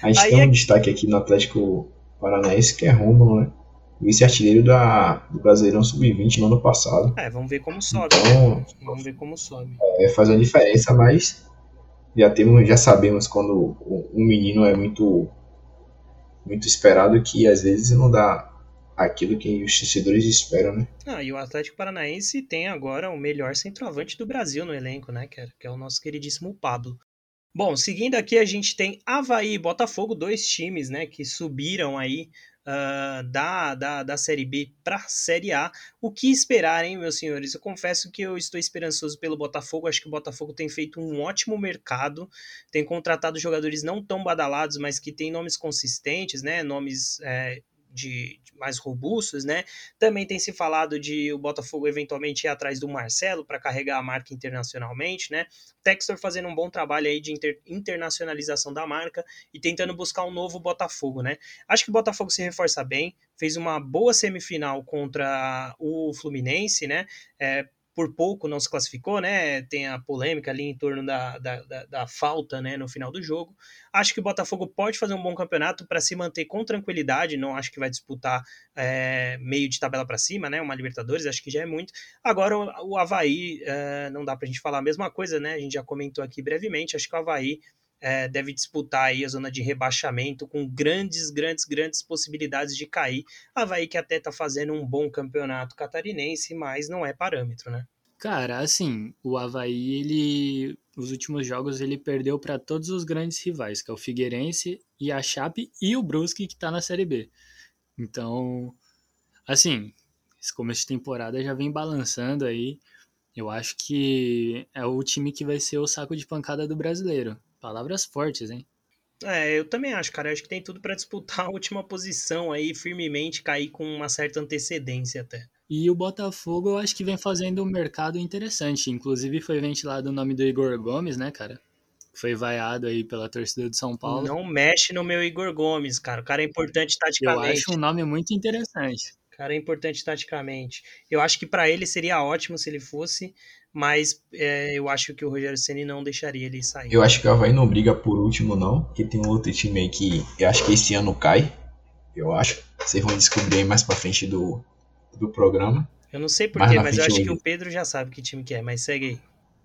A gente Aí tem um é... destaque aqui no Atlético Paranaense que é Rômulo, né? Vice-artilheiro do Brasileirão Sub-20 no ano passado. É, vamos ver como sobe. Então? Vamos ver como sobe. É, faz uma diferença, mas já, temos, já sabemos quando um menino é muito, muito esperado que às vezes não dá aquilo que os torcedores esperam, né? Ah, e o Atlético Paranaense tem agora o melhor centroavante do Brasil no elenco, né, que é o nosso queridíssimo Pablo. Bom, seguindo aqui a gente tem Havaí e Botafogo, dois times, né, que subiram aí uh, da, da, da Série B para Série A. O que esperar, hein, meus senhores? Eu confesso que eu estou esperançoso pelo Botafogo. Acho que o Botafogo tem feito um ótimo mercado, tem contratado jogadores não tão badalados, mas que têm nomes consistentes, né? Nomes é, de, de, mais robustos, né? Também tem se falado de o Botafogo eventualmente ir atrás do Marcelo para carregar a marca internacionalmente, né? Textor fazendo um bom trabalho aí de inter, internacionalização da marca e tentando buscar um novo Botafogo, né? Acho que o Botafogo se reforça bem, fez uma boa semifinal contra o Fluminense, né? É, por pouco não se classificou, né? Tem a polêmica ali em torno da, da, da, da falta né, no final do jogo. Acho que o Botafogo pode fazer um bom campeonato para se manter com tranquilidade. Não acho que vai disputar é, meio de tabela para cima, né? Uma Libertadores, acho que já é muito. Agora, o, o Havaí, é, não dá para a gente falar a mesma coisa, né? A gente já comentou aqui brevemente. Acho que o Havaí é, deve disputar aí a zona de rebaixamento com grandes, grandes, grandes possibilidades de cair. Havaí que até tá fazendo um bom campeonato catarinense, mas não é parâmetro, né? Cara, assim, o Havaí, ele, os últimos jogos, ele perdeu para todos os grandes rivais, que é o Figueirense e a Chape e o Brusque, que tá na Série B. Então, assim, esse começo de temporada já vem balançando aí. Eu acho que é o time que vai ser o saco de pancada do brasileiro. Palavras fortes, hein? É, eu também acho, cara. Eu acho que tem tudo para disputar a última posição aí, firmemente, cair com uma certa antecedência até. E o Botafogo, eu acho que vem fazendo um mercado interessante. Inclusive, foi ventilado o nome do Igor Gomes, né, cara? Foi vaiado aí pela torcida de São Paulo. Não mexe no meu Igor Gomes, cara. O cara é importante taticamente. Eu acho um nome muito interessante. O cara é importante taticamente. Eu acho que para ele seria ótimo se ele fosse, mas é, eu acho que o Rogério Ceni não deixaria ele sair. Eu acho que o Havaí não briga por último, não, porque tem um outro time aí que eu acho que esse ano cai. Eu acho. Vocês vão descobrir aí mais pra frente do, do programa. Eu não sei porquê, mas eu acho que o Pedro já sabe que time que é, mas segue aí.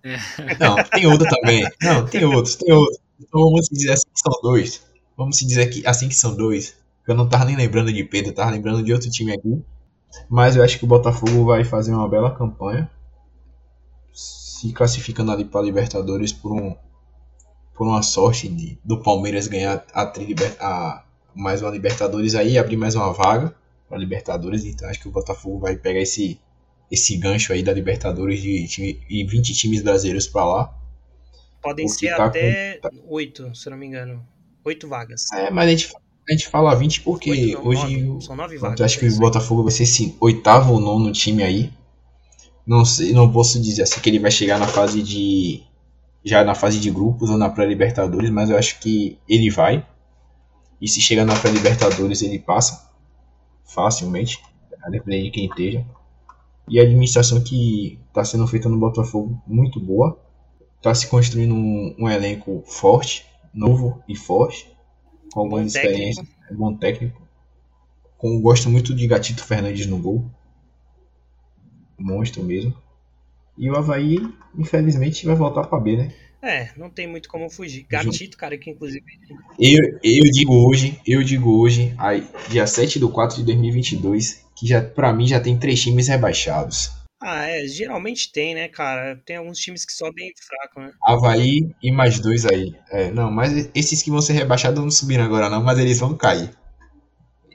Não, tem outro também. Não, tem outros, tem outros. Então vamos dizer assim que são dois. Vamos dizer que assim que são dois. Eu não tava nem lembrando de Pedro, eu tava lembrando de outro time aqui. Mas eu acho que o Botafogo vai fazer uma bela campanha se classificando ali para Libertadores por um por uma sorte de, do Palmeiras ganhar a, a mais uma Libertadores aí abrir mais uma vaga para Libertadores. Então acho que o Botafogo vai pegar esse esse gancho aí da Libertadores de, de 20 times brasileiros para lá. Podem ser tá até oito se não me engano. Oito vagas. É mas a gente a gente fala 20 porque 8, não, hoje 9. são nove vagas eu acho que o Botafogo vai ser esse oitavo ou nono time aí não sei, não posso dizer assim que ele vai chegar na fase de já na fase de grupos ou na pré-libertadores, mas eu acho que ele vai. E se chegar na pré-libertadores ele passa facilmente, a depender de quem esteja. E a administração que está sendo feita no Botafogo muito boa. Está se construindo um, um, elenco forte, novo e forte, com algumas experiências, bom técnico. Com, gosto muito de Gatito Fernandes no gol monstro mesmo. E o Havaí, infelizmente, vai voltar para B, né? É, não tem muito como fugir. Gatito, cara, que inclusive. Eu, eu digo hoje, eu digo hoje, aí, dia 7 de 4 de 2022, que já, pra mim já tem três times rebaixados. Ah, é, geralmente tem, né, cara? Tem alguns times que sobem fraco, né? Havaí e mais dois aí. É, não, mas esses que vão ser rebaixados não subiram agora, não, mas eles vão cair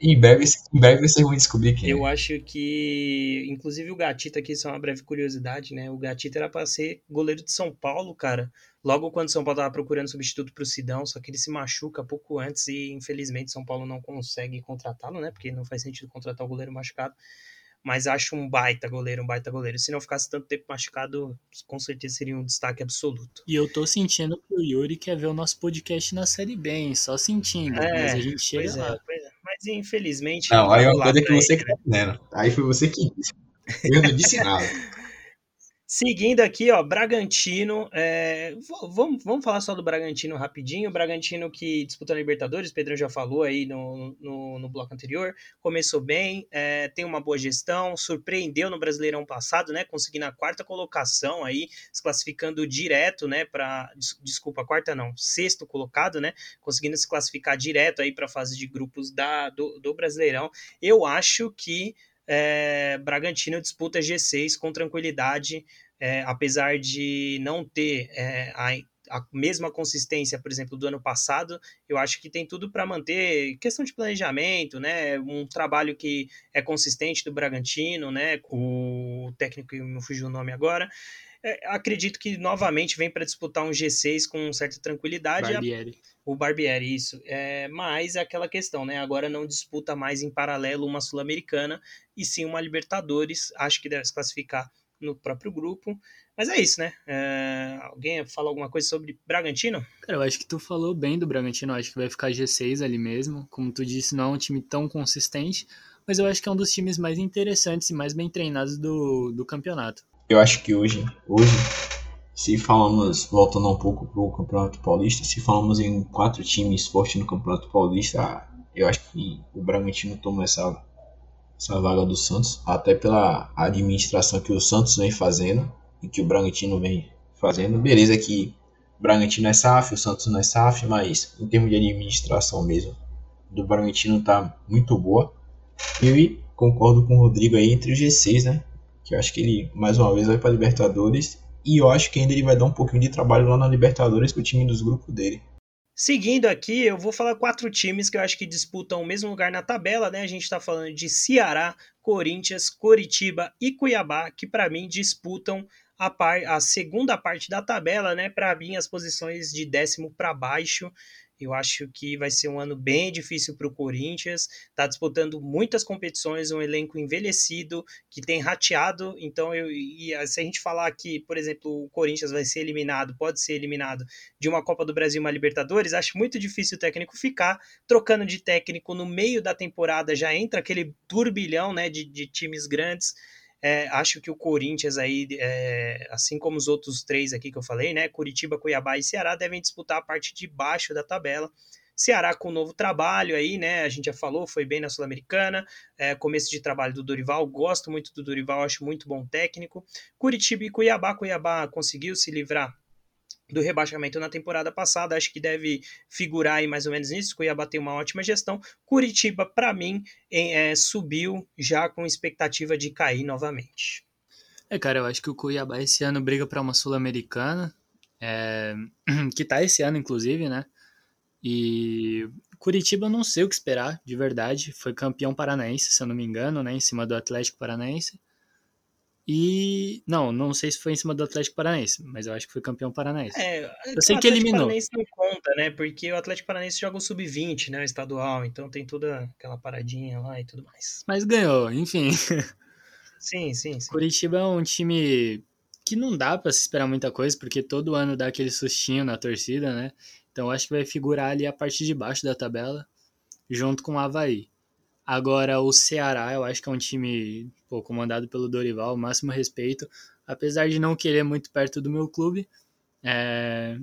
em breve, em breve vocês vão descobrir quem. Eu é. acho que, inclusive o Gatito aqui, só uma breve curiosidade, né? O Gatito era para ser goleiro de São Paulo, cara. Logo quando São Paulo tava procurando substituto pro Sidão, só que ele se machuca pouco antes e infelizmente São Paulo não consegue contratá-lo, né? Porque não faz sentido contratar o goleiro machucado mas acho um baita goleiro, um baita goleiro. Se não ficasse tanto tempo machucado, com certeza seria um destaque absoluto. E eu tô sentindo que o Yuri quer ver o nosso podcast na série bem, só sentindo. É, mas a gente chega pois é, lá. É, pois é. Mas infelizmente. Não, aí é uma coisa que você que tá dizendo. Aí foi você que disse. Eu não disse nada. Seguindo aqui, ó, Bragantino. É, vamos, vamos falar só do Bragantino rapidinho. O Bragantino que disputou a Libertadores, o Pedrão já falou aí no, no, no bloco anterior. Começou bem, é, tem uma boa gestão, surpreendeu no Brasileirão passado, né? Conseguindo a quarta colocação aí, se classificando direto, né? Para desculpa, quarta não, sexto colocado, né? Conseguindo se classificar direto aí para a fase de grupos da, do, do Brasileirão. Eu acho que é, Bragantino disputa G6 com tranquilidade, é, apesar de não ter é, a, a, mesma consistência, por exemplo, do ano passado, eu acho que tem tudo para manter questão de planejamento, né? Um trabalho que é consistente do Bragantino, né? O técnico me fugiu o nome agora. É, acredito que novamente vem para disputar um G6 com certa tranquilidade. Barbieri. O Barbieri, isso. É, mas é aquela questão, né? Agora não disputa mais em paralelo uma Sul-Americana e sim uma Libertadores. Acho que deve se classificar no próprio grupo. Mas é isso, né? É, alguém fala alguma coisa sobre Bragantino? Cara, eu acho que tu falou bem do Bragantino. Eu acho que vai ficar G6 ali mesmo. Como tu disse, não é um time tão consistente. Mas eu acho que é um dos times mais interessantes e mais bem treinados do, do campeonato. Eu acho que hoje, hoje se falamos, voltando um pouco para o Campeonato Paulista, se falamos em quatro times fortes no Campeonato Paulista, eu acho que o Bragantino toma essa, essa vaga do Santos, até pela administração que o Santos vem fazendo e que o Bragantino vem fazendo. Beleza que o Bragantino é SAF, o Santos não é SAF, mas em termos de administração mesmo, do Bragantino tá muito boa. E concordo com o Rodrigo aí entre o G6, né? Que eu acho que ele mais uma vez vai para Libertadores e eu acho que ainda ele vai dar um pouquinho de trabalho lá na Libertadores pro time dos grupos dele. Seguindo aqui, eu vou falar quatro times que eu acho que disputam o mesmo lugar na tabela, né? A gente está falando de Ceará, Corinthians, Coritiba e Cuiabá, que para mim disputam a, par, a segunda parte da tabela, né? Para mim, as posições de décimo para baixo. Eu acho que vai ser um ano bem difícil para o Corinthians. Está disputando muitas competições, um elenco envelhecido que tem rateado. Então, eu, e se a gente falar que, por exemplo, o Corinthians vai ser eliminado, pode ser eliminado de uma Copa do Brasil, uma Libertadores, acho muito difícil o técnico ficar trocando de técnico no meio da temporada. Já entra aquele turbilhão né, de, de times grandes. É, acho que o Corinthians aí, é, assim como os outros três aqui que eu falei, né? Curitiba, Cuiabá e Ceará devem disputar a parte de baixo da tabela. Ceará com um novo trabalho aí, né? A gente já falou, foi bem na Sul-Americana. É, começo de trabalho do Dorival, gosto muito do Dorival, acho muito bom técnico. Curitiba e Cuiabá, Cuiabá conseguiu se livrar do rebaixamento na temporada passada. Acho que deve figurar aí mais ou menos nisso. Cuiabá tem uma ótima gestão. Curitiba, para mim, é, subiu já com expectativa de cair novamente. É, cara, eu acho que o Cuiabá esse ano briga para uma Sul-Americana, é, que tá esse ano, inclusive, né? E Curitiba não sei o que esperar, de verdade. Foi campeão paranaense, se eu não me engano, né? Em cima do Atlético Paranaense. E. Não, não sei se foi em cima do Atlético Paranaense, mas eu acho que foi campeão paranaense. É, eu sei que eliminou. O Paranaense não conta, né? Porque o Atlético Paranaense joga o sub-20, né? O estadual, então tem toda aquela paradinha lá e tudo mais. Mas ganhou, enfim. Sim, sim, sim. Curitiba é um time que não dá para se esperar muita coisa, porque todo ano dá aquele sustinho na torcida, né? Então acho que vai figurar ali a parte de baixo da tabela, junto com o Havaí. Agora, o Ceará, eu acho que é um time pô, comandado pelo Dorival, máximo respeito. Apesar de não querer muito perto do meu clube, é...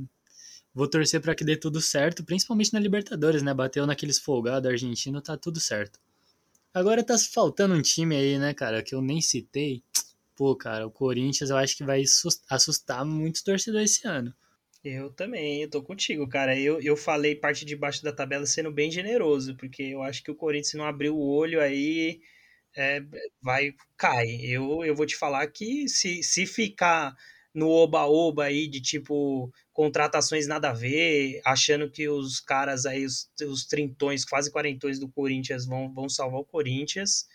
vou torcer para que dê tudo certo, principalmente na Libertadores, né? Bateu naqueles folgados argentinos, tá tudo certo. Agora tá faltando um time aí, né, cara, que eu nem citei. Pô, cara, o Corinthians eu acho que vai assustar muitos torcedores esse ano. Eu também, eu tô contigo, cara. Eu, eu falei parte de baixo da tabela sendo bem generoso, porque eu acho que o Corinthians, não abrir o olho aí, é, vai, cai. Eu, eu vou te falar que se, se ficar no oba-oba aí de tipo contratações nada a ver, achando que os caras aí, os, os trintões, quase quarentões do Corinthians vão, vão salvar o Corinthians,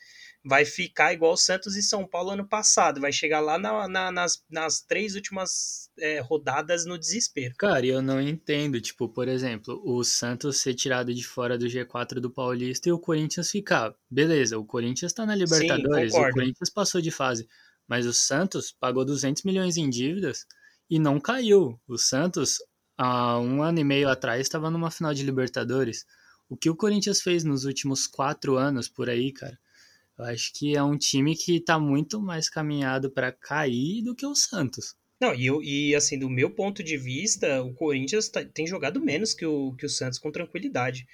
vai ficar igual Santos e São Paulo ano passado. Vai chegar lá na, na, nas, nas três últimas é, rodadas no desespero. Cara, eu não entendo. Tipo, por exemplo, o Santos ser tirado de fora do G4 do Paulista e o Corinthians ficar. Beleza, o Corinthians tá na Libertadores, Sim, o Corinthians passou de fase. Mas o Santos pagou 200 milhões em dívidas e não caiu. O Santos, há um ano e meio atrás, estava numa final de Libertadores. O que o Corinthians fez nos últimos quatro anos por aí, cara, eu acho que é um time que está muito mais caminhado para cair do que o Santos. Não, e, eu, e assim, do meu ponto de vista, o Corinthians tá, tem jogado menos que o, que o Santos com tranquilidade.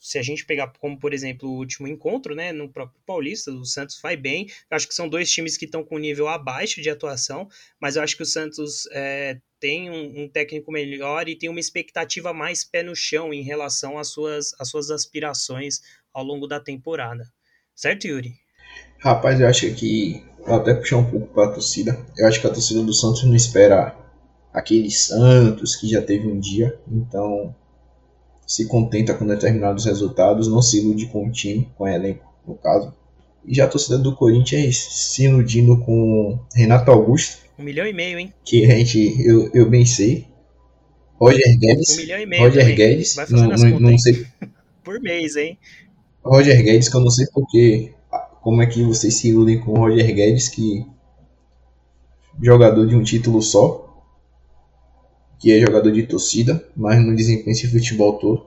Se a gente pegar como, por exemplo, o último encontro, né, no próprio Paulista, o Santos vai bem. Eu acho que são dois times que estão com nível abaixo de atuação, mas eu acho que o Santos é, tem um, um, técnico melhor e tem uma expectativa mais pé no chão em relação às suas, às suas aspirações ao longo da temporada. Certo, Yuri? Rapaz, eu acho que. Vou até puxar um pouco para a torcida. Eu acho que a torcida do Santos não espera aquele Santos que já teve um dia. Então, se contenta com determinados resultados, não se ilude com o time, com o elenco, no caso. E já a torcida do Corinthians se iludindo com Renato Augusto. Um milhão e meio, hein? Que a gente, eu, eu bem sei. Roger Guedes. Um milhão e meio. Roger também. Guedes. Vai não, não, não sei. Por mês, hein? Roger Guedes, que eu não sei porque. Como é que vocês se iludem com o Roger Guedes, que. Jogador de um título só. Que é jogador de torcida, mas não desempenha esse futebol todo.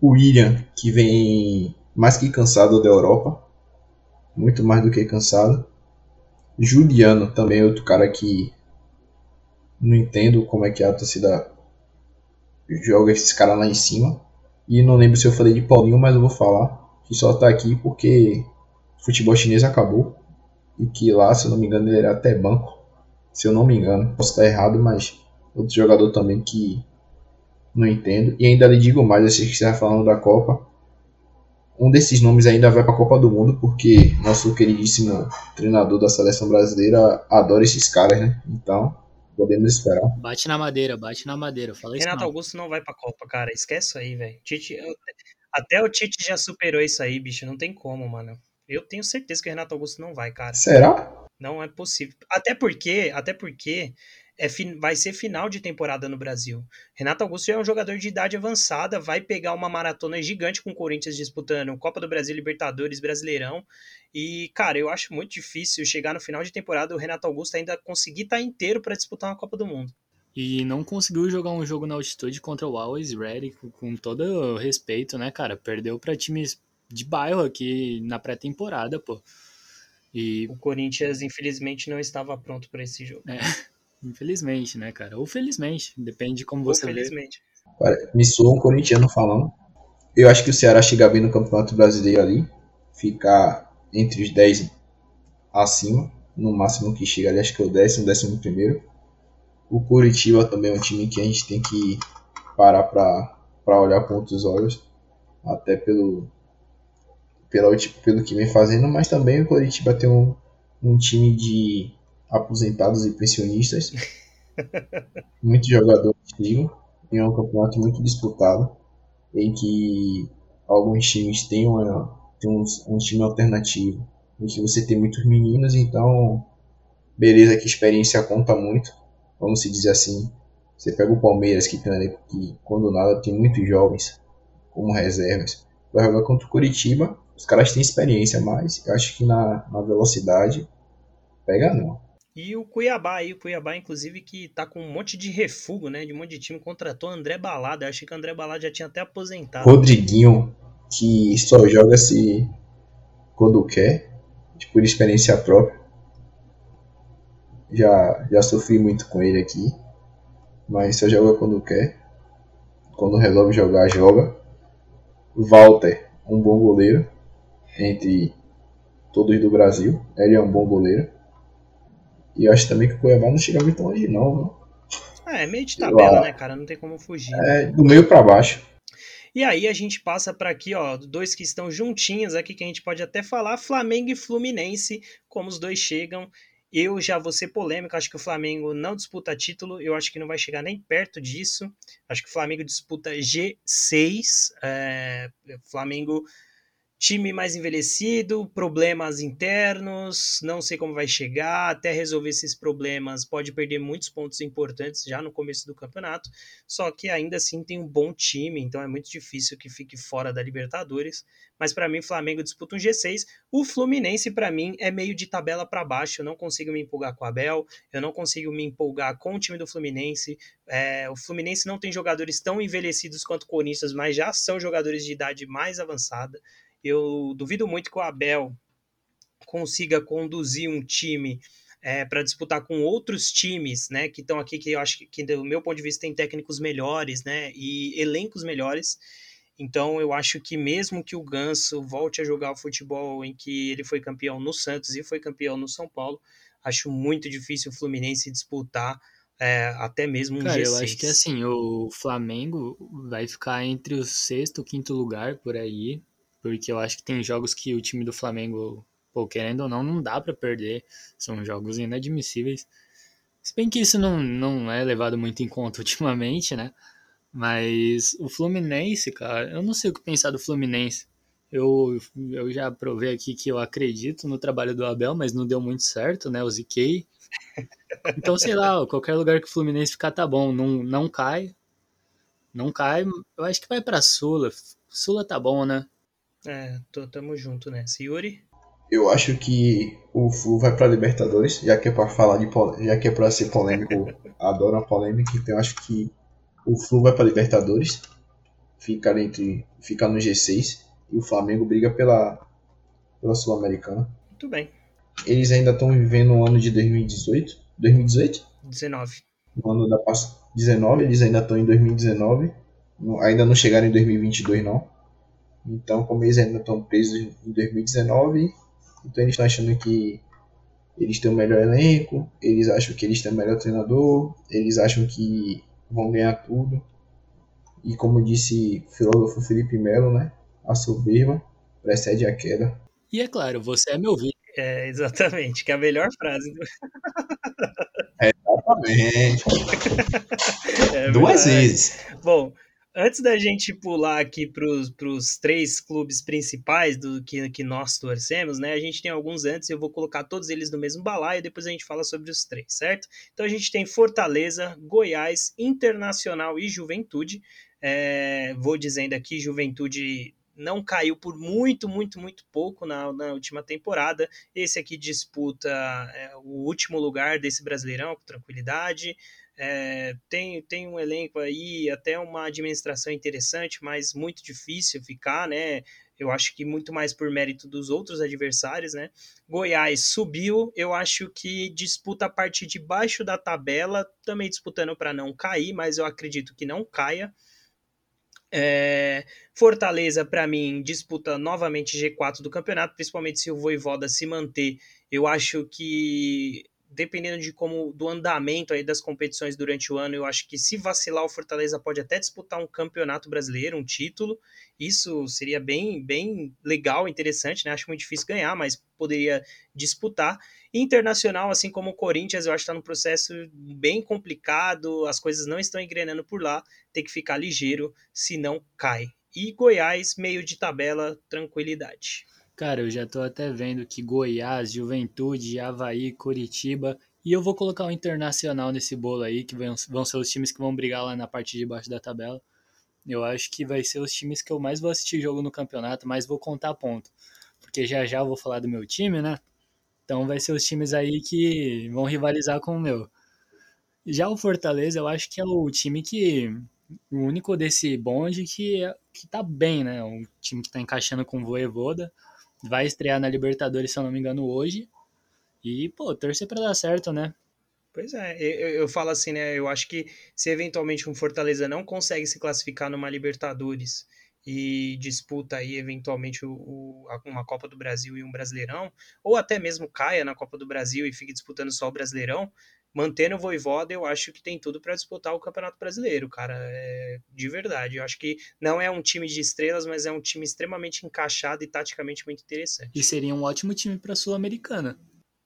O William, que vem mais que cansado da Europa. Muito mais do que cansado. Juliano, também outro cara que não entendo como é que a torcida joga esses caras lá em cima. E não lembro se eu falei de Paulinho, mas eu vou falar. Que só tá aqui porque o futebol chinês acabou. E que lá, se eu não me engano, ele era até banco. Se eu não me engano. Posso estar errado, mas outro jogador também que não entendo. E ainda lhe digo mais, sei que você está falando da Copa. Um desses nomes ainda vai para a Copa do Mundo, porque nosso queridíssimo treinador da seleção brasileira adora esses caras, né? Então, podemos esperar. Bate na madeira, bate na madeira. Fala Renato isso, Augusto não vai pra Copa, cara. Esquece isso aí, velho. Até o Tite já superou isso aí, bicho. Não tem como, mano. Eu tenho certeza que o Renato Augusto não vai, cara. Será? Não é possível. Até porque, até porque é, vai ser final de temporada no Brasil. Renato Augusto é um jogador de idade avançada, vai pegar uma maratona gigante com o Corinthians disputando Copa do Brasil, Libertadores, Brasileirão. E, cara, eu acho muito difícil chegar no final de temporada o Renato Augusto ainda conseguir estar tá inteiro para disputar uma Copa do Mundo. E não conseguiu jogar um jogo na altitude contra o Always Ready, com todo respeito, né, cara? Perdeu para times de bairro aqui na pré-temporada, pô. E... O Corinthians, infelizmente, não estava pronto para esse jogo. É. Infelizmente, né, cara? Ou felizmente, depende de como você felizmente. vê. Me soa um corintiano falando. Eu acho que o Ceará chega bem no Campeonato Brasileiro ali, ficar entre os 10 acima, no máximo que chega ali, acho que é o décimo, décimo primeiro. O Curitiba também é um time que a gente tem que parar para olhar com outros olhos, até pelo, pelo, pelo que vem fazendo, mas também o Curitiba tem um, um time de aposentados e pensionistas. Muitos jogadores ligam. É um campeonato muito disputado. Em que alguns times têm, uma, têm um, um time alternativo. Em que você tem muitos meninos, então. Beleza, que experiência conta muito. Vamos se dizer assim. Você pega o Palmeiras, que, tem, que quando nada tem muitos jovens como reservas. Vai jogar contra o Curitiba. Os caras têm experiência, mas eu acho que na, na velocidade pega não. E o Cuiabá aí, o Cuiabá, inclusive, que tá com um monte de refugo, né? De um monte de time, contratou André Balada. Eu achei que André Balada já tinha até aposentado. Rodriguinho, que só joga se quando quer, por experiência própria. Já, já sofri muito com ele aqui, mas só joga quando quer. Quando resolve jogar, joga. Walter, um bom goleiro, entre todos do Brasil. Ele é um bom goleiro. E eu acho também que o Cuiabá não chega muito longe, não. Viu? É, é meio de tabela, né, cara? Não tem como fugir. É, do meio para baixo. E aí a gente passa para aqui, ó, dois que estão juntinhos aqui que a gente pode até falar, Flamengo e Fluminense, como os dois chegam. Eu já vou ser polêmico, acho que o Flamengo não disputa título, eu acho que não vai chegar nem perto disso. Acho que o Flamengo disputa G6. É, Flamengo time mais envelhecido, problemas internos, não sei como vai chegar, até resolver esses problemas pode perder muitos pontos importantes já no começo do campeonato, só que ainda assim tem um bom time, então é muito difícil que fique fora da Libertadores, mas para mim o Flamengo disputa um G6, o Fluminense para mim é meio de tabela para baixo, eu não consigo me empolgar com o Abel, eu não consigo me empolgar com o time do Fluminense, é, o Fluminense não tem jogadores tão envelhecidos quanto o Corinthians, mas já são jogadores de idade mais avançada, eu duvido muito que o Abel consiga conduzir um time é, para disputar com outros times, né, que estão aqui, que eu acho que, que, do meu ponto de vista, tem técnicos melhores, né, e elencos melhores. Então, eu acho que mesmo que o Ganso volte a jogar o futebol em que ele foi campeão no Santos e foi campeão no São Paulo, acho muito difícil o Fluminense disputar é, até mesmo um Cara, G6. eu acho que assim, o Flamengo vai ficar entre o sexto e quinto lugar por aí porque eu acho que tem jogos que o time do Flamengo, pô, querendo ou não, não dá para perder, são jogos inadmissíveis. Se bem que isso não, não é levado muito em conta ultimamente, né? Mas o Fluminense, cara, eu não sei o que pensar do Fluminense. Eu, eu já provei aqui que eu acredito no trabalho do Abel, mas não deu muito certo, né? O ziquei. Então, sei lá, qualquer lugar que o Fluminense ficar tá bom. Não, não cai. Não cai. Eu acho que vai pra Sula. Sula tá bom, né? É, tô, tamo junto nessa. Yuri? Eu acho que o Flu vai pra Libertadores, já que é pra falar de já que é pra ser polêmico, adoro a polêmica, então eu acho que o Flu vai pra Libertadores, fica entre. fica no G6 e o Flamengo briga pela, pela Sul-Americana. Muito bem. Eles ainda estão vivendo o ano de 2018. 2018? 19. No ano da 19, eles ainda estão em 2019. Ainda não chegaram em 2022, não. Então, como eles ainda estão presos em 2019, então eles estão achando que eles têm o melhor elenco, eles acham que eles têm o melhor treinador, eles acham que vão ganhar tudo. E como disse o filósofo Felipe Melo, né? A soberba precede a queda. E é claro, você é meu vídeo. É, exatamente, que é a melhor frase. Do... É, exatamente. É Duas vezes. Bom, antes da gente pular aqui para os três clubes principais do que, que nós torcemos, né? A gente tem alguns antes, eu vou colocar todos eles no mesmo balaio depois a gente fala sobre os três, certo? Então a gente tem Fortaleza, Goiás, Internacional e Juventude. É, vou dizendo aqui, Juventude não caiu por muito, muito, muito pouco na, na última temporada. Esse aqui disputa é, o último lugar desse Brasileirão com tranquilidade. É, tem, tem um elenco aí, até uma administração interessante, mas muito difícil ficar, né? Eu acho que muito mais por mérito dos outros adversários, né? Goiás subiu, eu acho que disputa a parte de baixo da tabela, também disputando para não cair, mas eu acredito que não caia. É, Fortaleza, para mim, disputa novamente G4 do campeonato, principalmente se o Voivoda se manter. Eu acho que dependendo de como do andamento aí das competições durante o ano, eu acho que se vacilar o Fortaleza pode até disputar um campeonato brasileiro, um título. Isso seria bem bem legal, interessante, né? Acho muito difícil ganhar, mas poderia disputar. Internacional, assim como o Corinthians, eu acho que está num processo bem complicado, as coisas não estão engrenando por lá, tem que ficar ligeiro, senão cai. E Goiás, meio de tabela, tranquilidade. Cara, eu já tô até vendo que Goiás, Juventude, Havaí, Curitiba. E eu vou colocar o Internacional nesse bolo aí, que vão, vão ser os times que vão brigar lá na parte de baixo da tabela. Eu acho que vai ser os times que eu mais vou assistir jogo no campeonato, mais vou contar ponto. Porque já já eu vou falar do meu time, né? Então vai ser os times aí que vão rivalizar com o meu. Já o Fortaleza, eu acho que é o time que. O único desse bonde que, que tá bem, né? Um time que tá encaixando com o Voevoda vai estrear na Libertadores, se eu não me engano, hoje. E, pô, torcer para dar certo, né? Pois é, eu, eu, falo assim, né? Eu acho que se eventualmente um Fortaleza não consegue se classificar numa Libertadores e disputa aí eventualmente o, o, uma Copa do Brasil e um Brasileirão, ou até mesmo caia na Copa do Brasil e fique disputando só o Brasileirão, mantendo o Voivoda, eu acho que tem tudo para disputar o Campeonato Brasileiro, cara. É, de verdade. Eu acho que não é um time de estrelas, mas é um time extremamente encaixado e taticamente muito interessante. E seria um ótimo time para a Sul-Americana.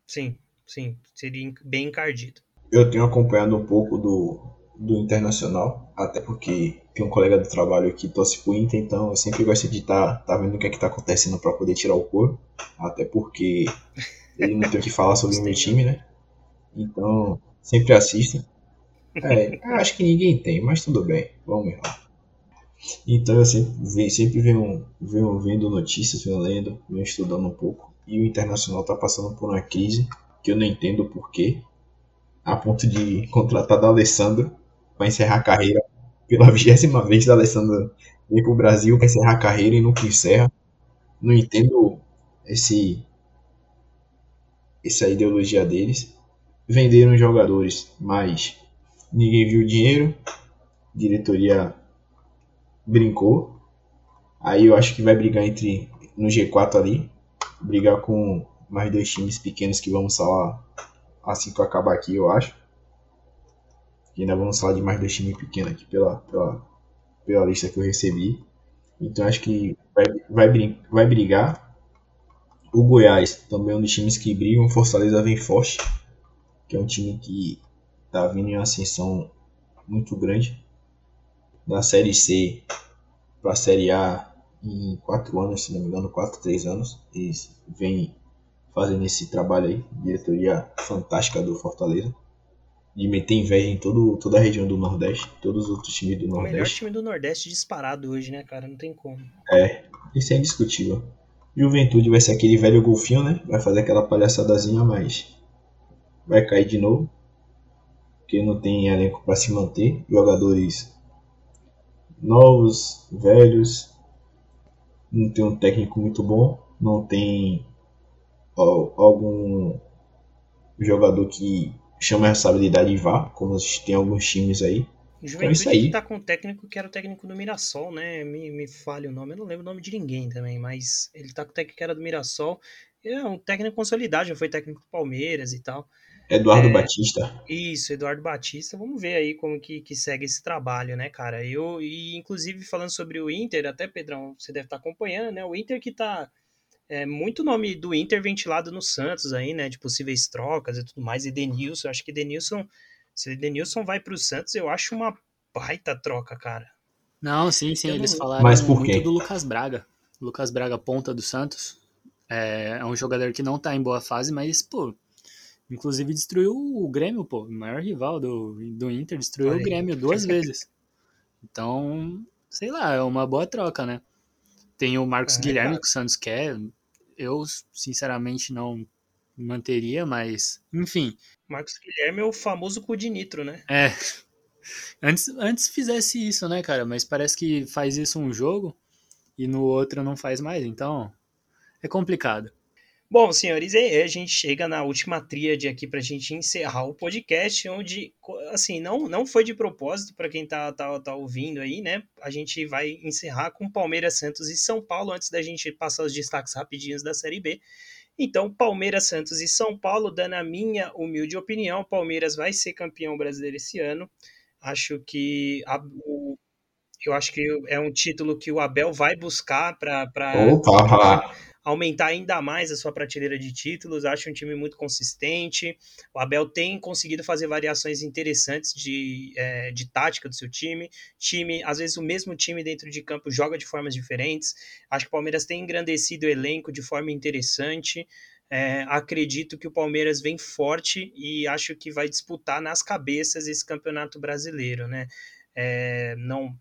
Sim, sim. Seria bem encardido. Eu tenho acompanhado um pouco do, do Internacional, até porque tem um colega do trabalho que torce pro Inter, então eu sempre gosto de estar tá, tá vendo o que é que tá acontecendo para poder tirar o couro, até porque ele não tem o que falar sobre o meu time, né? Então, sempre assistem. É, acho que ninguém tem, mas tudo bem, vamos lá. Então eu sempre, sempre venho, venho vendo notícias, venho lendo, venho estudando um pouco. E o Internacional está passando por uma crise que eu não entendo porquê, a ponto de contratar da Alessandro para encerrar a carreira pela vigésima vez da Alessandro vem para o Brasil para encerrar a carreira e nunca encerra. Não entendo esse essa ideologia deles venderam jogadores, mas ninguém viu o dinheiro, diretoria brincou. Aí eu acho que vai brigar entre no G4 ali, brigar com mais dois times pequenos que vamos falar assim que acabar aqui, eu acho. E ainda vamos falar de mais dois times pequenos aqui pela, pela, pela lista que eu recebi. Então acho que vai, vai, vai brigar. O Goiás também é um dos times que brigam. Fortaleza vem forte que é um time que está vindo em uma ascensão muito grande. Da Série C para a Série A em quatro anos, se não me engano, quatro, três anos. Eles vêm fazendo esse trabalho aí, diretoria fantástica do Fortaleza. De meter inveja em todo, toda a região do Nordeste, todos os outros times do Nordeste. O melhor time do Nordeste disparado hoje, né, cara? Não tem como. É, isso é indiscutível. Juventude vai ser aquele velho golfinho, né? Vai fazer aquela palhaçadazinha, mas vai cair de novo. Porque não tem elenco para se manter. Jogadores novos, velhos. Não tem um técnico muito bom. Não tem algum jogador que chama a responsabilidade e vá, como tem alguns times aí. Juventude então, isso aí. tá com um técnico que era o técnico do Mirassol, né? Me, me falha o nome, eu não lembro o nome de ninguém também, mas ele tá com o técnico que era do Mirassol. É um técnico consolidado, já foi técnico do Palmeiras e tal. Eduardo é, Batista. Isso, Eduardo Batista. Vamos ver aí como que, que segue esse trabalho, né, cara? Eu, e inclusive falando sobre o Inter, até Pedrão, você deve estar tá acompanhando, né? O Inter que tá é, muito nome do Inter ventilado no Santos aí, né? De possíveis trocas e tudo mais. E Denilson, acho que Denilson se o Edenilson vai para o Santos, eu acho uma baita troca, cara. Não, sim, sim, eles falaram Mas por muito do Lucas Braga. Lucas Braga, ponta do Santos. É, é um jogador que não tá em boa fase, mas, pô, inclusive destruiu o Grêmio, pô, o maior rival do, do Inter, destruiu o Grêmio duas vezes. Então, sei lá, é uma boa troca, né? Tem o Marcos é, Guilherme, que o Santos quer. Eu, sinceramente, não manteria, mas, enfim. Marcos Guilherme é o famoso cu de nitro, né? É. Antes, antes fizesse isso, né, cara? Mas parece que faz isso um jogo e no outro não faz mais, então é complicado. Bom, senhores, a gente chega na última tríade aqui para a gente encerrar o podcast, onde, assim, não, não foi de propósito para quem tá, tá, tá ouvindo aí, né? A gente vai encerrar com Palmeiras, Santos e São Paulo, antes da gente passar os destaques rapidinhos da Série B. Então, Palmeiras, Santos e São Paulo, dando a minha humilde opinião, Palmeiras vai ser campeão brasileiro esse ano. Acho que a, o, eu acho que é um título que o Abel vai buscar para aumentar ainda mais a sua prateleira de títulos. Acho um time muito consistente. O Abel tem conseguido fazer variações interessantes de, é, de tática do seu time. Time, às vezes o mesmo time dentro de campo joga de formas diferentes. Acho que o Palmeiras tem engrandecido o elenco de forma interessante. É, acredito que o Palmeiras vem forte e acho que vai disputar nas cabeças esse campeonato brasileiro, né? É, não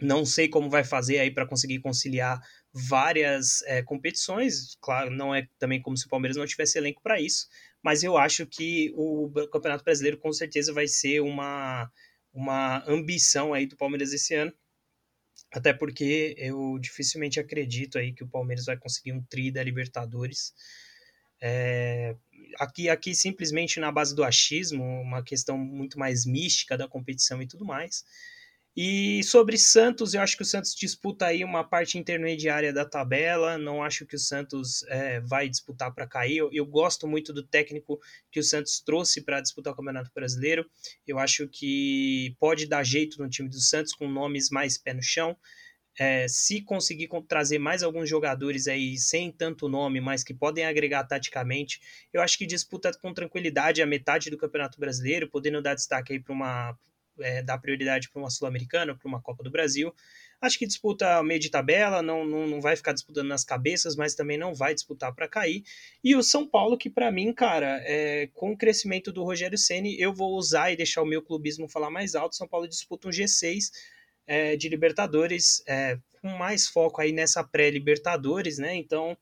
não sei como vai fazer aí para conseguir conciliar várias é, competições. Claro, não é também como se o Palmeiras não tivesse elenco para isso, mas eu acho que o Campeonato Brasileiro com certeza vai ser uma, uma ambição aí do Palmeiras esse ano. Até porque eu dificilmente acredito aí que o Palmeiras vai conseguir um tri da Libertadores. É, aqui, aqui simplesmente na base do achismo, uma questão muito mais mística da competição e tudo mais. E sobre Santos, eu acho que o Santos disputa aí uma parte intermediária da tabela. Não acho que o Santos é, vai disputar para cair. Eu, eu, gosto muito do técnico que o Santos trouxe para disputar o Campeonato Brasileiro. Eu acho que pode dar jeito no time do Santos com nomes mais pé no chão. É, se conseguir trazer mais alguns jogadores aí sem tanto nome, mas que podem agregar taticamente, eu acho que disputa com tranquilidade a metade do Campeonato Brasileiro, podendo dar destaque aí para uma é, dar prioridade para uma Sul-Americana, para uma Copa do Brasil. Acho que disputa meio de tabela, não, não, não vai ficar disputando nas cabeças, mas também não vai disputar para cair. E o São Paulo, que para mim, cara, é, com o crescimento do Rogério Ceni, eu vou usar e deixar o meu clubismo falar mais alto. São Paulo disputa um G6 é, de Libertadores, é, com mais foco aí nessa pré-Libertadores, né? Então,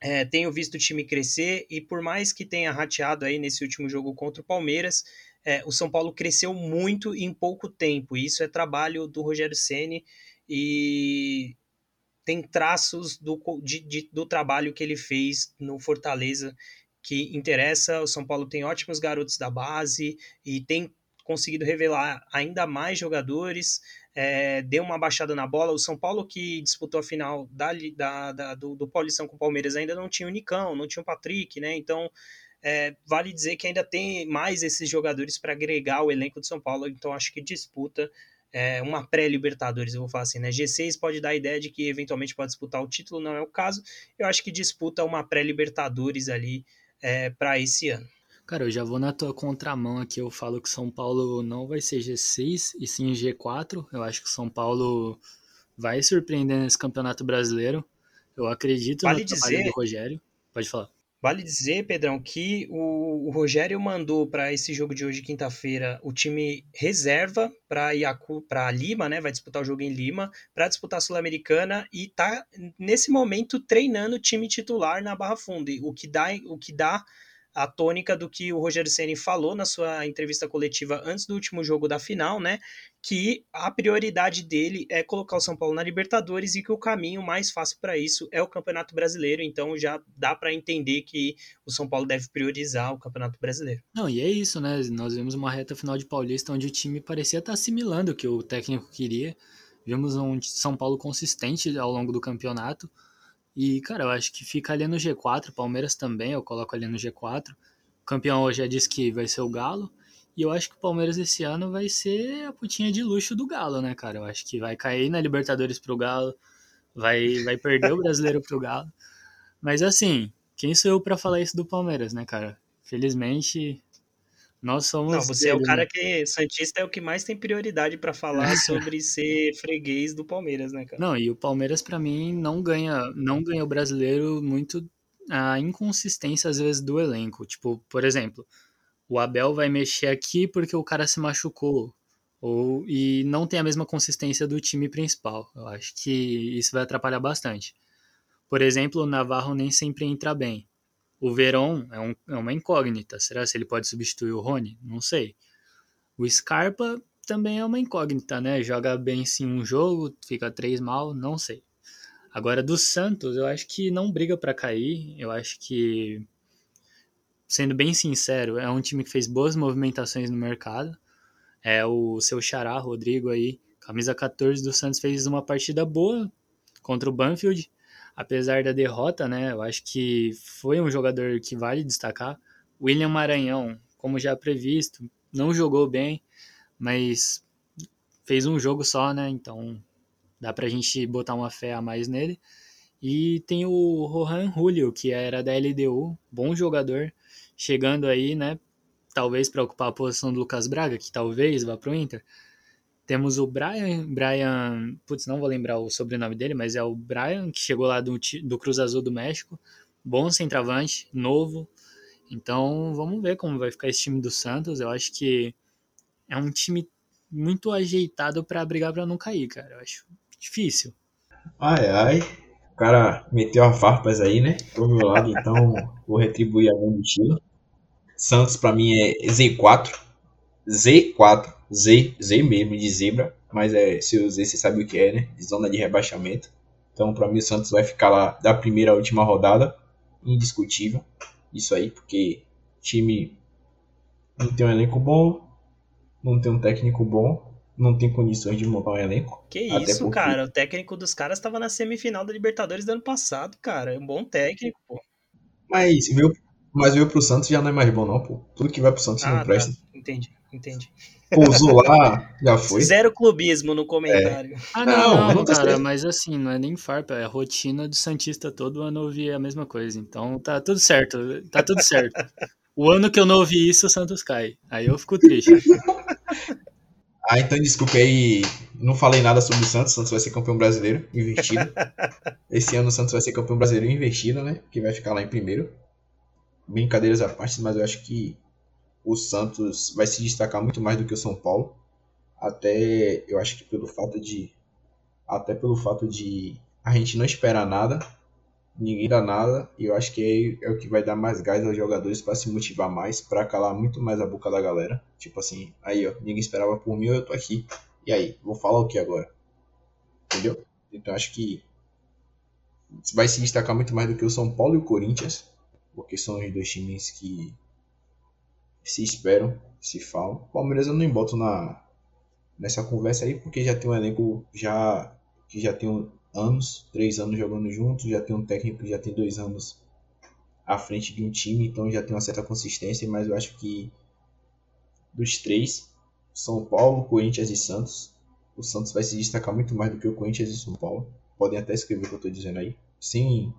é, tenho visto o time crescer e por mais que tenha rateado aí nesse último jogo contra o Palmeiras, é, o São Paulo cresceu muito em pouco tempo. E isso é trabalho do Rogério Ceni e tem traços do, de, de, do trabalho que ele fez no Fortaleza que interessa. O São Paulo tem ótimos garotos da base e tem conseguido revelar ainda mais jogadores. É, deu uma baixada na bola. O São Paulo, que disputou a final da, da, da do, do Paulistão com o Palmeiras, ainda não tinha o Nicão, não tinha o Patrick, né? Então é, vale dizer que ainda tem mais esses jogadores para agregar o elenco do São Paulo, então acho que disputa é, uma pré-Libertadores, eu vou falar assim, né? G6 pode dar a ideia de que eventualmente pode disputar o título, não é o caso. Eu acho que disputa uma pré-Libertadores ali é, para esse ano. Cara, eu já vou na tua contramão aqui. Eu falo que São Paulo não vai ser G6 e sim G4. Eu acho que São Paulo vai surpreender nesse Campeonato Brasileiro. Eu acredito vale no dizer, trabalho do Rogério. Pode falar. Vale dizer, Pedrão, que o, o Rogério mandou para esse jogo de hoje, quinta-feira, o time reserva para Lima, né? Vai disputar o jogo em Lima, para disputar a Sul-Americana e tá nesse momento treinando o time titular na Barra Funda, o que dá, o que dá a tônica do que o Rogério Ceni falou na sua entrevista coletiva antes do último jogo da final, né? Que a prioridade dele é colocar o São Paulo na Libertadores e que o caminho mais fácil para isso é o Campeonato Brasileiro. Então já dá para entender que o São Paulo deve priorizar o Campeonato Brasileiro. Não, e é isso, né? Nós vimos uma reta final de Paulista onde o time parecia estar assimilando o que o técnico queria. Vimos um São Paulo consistente ao longo do campeonato e, cara, eu acho que fica ali no G4, Palmeiras também, eu coloco ali no G4. O campeão hoje já disse que vai ser o Galo. E eu acho que o Palmeiras esse ano vai ser a putinha de luxo do Galo, né, cara? Eu acho que vai cair na Libertadores pro Galo, vai, vai perder o brasileiro pro Galo. Mas assim, quem sou eu para falar isso do Palmeiras, né, cara? Felizmente, nós somos. Não, você é o cara que. Santista é o que mais tem prioridade para falar sobre ser freguês do Palmeiras, né, cara? Não, e o Palmeiras, para mim, não ganha, não ganha o brasileiro muito a inconsistência, às vezes, do elenco. Tipo, por exemplo, o Abel vai mexer aqui porque o cara se machucou. Ou, e não tem a mesma consistência do time principal. Eu acho que isso vai atrapalhar bastante. Por exemplo, o Navarro nem sempre entra bem. O Veron é, um, é uma incógnita. Será se ele pode substituir o Rony? Não sei. O Scarpa também é uma incógnita, né? Joga bem sim um jogo, fica três mal, não sei. Agora do Santos, eu acho que não briga para cair. Eu acho que, sendo bem sincero, é um time que fez boas movimentações no mercado. É o seu xará, Rodrigo aí, camisa 14 do Santos fez uma partida boa contra o Banfield apesar da derrota, né? Eu acho que foi um jogador que vale destacar. William Maranhão, como já previsto, não jogou bem, mas fez um jogo só, né? Então dá pra gente botar uma fé a mais nele. E tem o Rohan Julio, que era da LDU, bom jogador, chegando aí, né? Talvez para ocupar a posição do Lucas Braga, que talvez vá pro Inter. Temos o Brian, Brian, putz, não vou lembrar o sobrenome dele, mas é o Brian, que chegou lá do, do Cruz Azul do México. Bom centroavante, novo. Então, vamos ver como vai ficar esse time do Santos. Eu acho que é um time muito ajeitado para brigar para não cair, cara. Eu acho difícil. Ai, ai. Cara meteu a farpas aí, né? Pro meu lado, então vou retribuir a mesma estilo. Santos para mim é Z4. Z4. Z, Z mesmo, de zebra, mas é, se o Z você sabe o que é, né? De zona de rebaixamento. Então, para mim, o Santos vai ficar lá da primeira à última rodada, indiscutível. Isso aí, porque time não tem um elenco bom, não tem um técnico bom, não tem condições de montar um elenco. Que isso, porque... cara? O técnico dos caras estava na semifinal da Libertadores do ano passado, cara. É um bom técnico, pô. Mas veio, mas veio pro Santos já não é mais bom, não, pô. Tudo que vai pro Santos ah, não tá. presta. Entendi, entendi pousou lá, já foi. Zero clubismo no comentário. É. Ah, não, não, não cara, mas assim, não é nem farpa, é a rotina do Santista todo ano ouvir a mesma coisa. Então tá tudo certo, tá tudo certo. O ano que eu não ouvi isso, o Santos cai. Aí eu fico triste. ah, então desculpe aí, não falei nada sobre o Santos, o Santos vai ser campeão brasileiro, investido. Esse ano o Santos vai ser campeão brasileiro investido, né? Que vai ficar lá em primeiro. Brincadeiras à parte, mas eu acho que o Santos vai se destacar muito mais do que o São Paulo. Até eu acho que pelo fato de até pelo fato de a gente não esperar nada, ninguém dá nada, e eu acho que é, é o que vai dar mais gás aos jogadores para se motivar mais, para calar muito mais a boca da galera. Tipo assim, aí ó, ninguém esperava por mim, eu tô aqui. E aí, vou falar o que agora? Entendeu? Então acho que vai se destacar muito mais do que o São Paulo e o Corinthians, porque são os dois times que se esperam, se falam. Palmeiras eu não boto na, nessa conversa aí, porque já tem um elenco já, que já tem anos, três anos jogando juntos, já tem um técnico que já tem dois anos à frente de um time, então já tem uma certa consistência, mas eu acho que dos três, São Paulo, Corinthians e Santos, o Santos vai se destacar muito mais do que o Corinthians e São Paulo. Podem até escrever o que eu estou dizendo aí. Sim,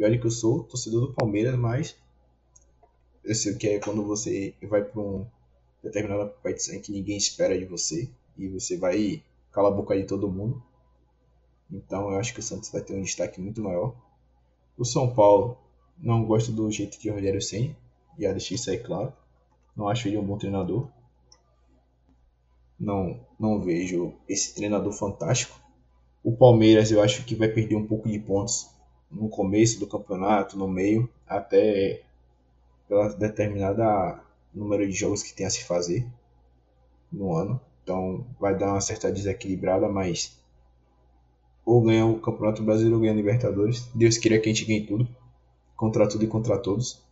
olha que eu sou torcedor do Palmeiras, mas eu sei o que é quando você vai para um determinada competição que ninguém espera de você e você vai calar a boca de todo mundo. Então eu acho que o Santos vai ter um destaque muito maior. O São Paulo não gosta do jeito de Rogério Senna, já deixei isso aí claro. Não acho ele um bom treinador. Não, não vejo esse treinador fantástico. O Palmeiras eu acho que vai perder um pouco de pontos no começo do campeonato, no meio, até pela determinada número de jogos que tem a se fazer no ano. Então vai dar uma certa desequilibrada, mas ou ganha o Campeonato Brasileiro ou ganha a Libertadores. Deus queria que a gente ganhe tudo. Contra tudo e contra todos.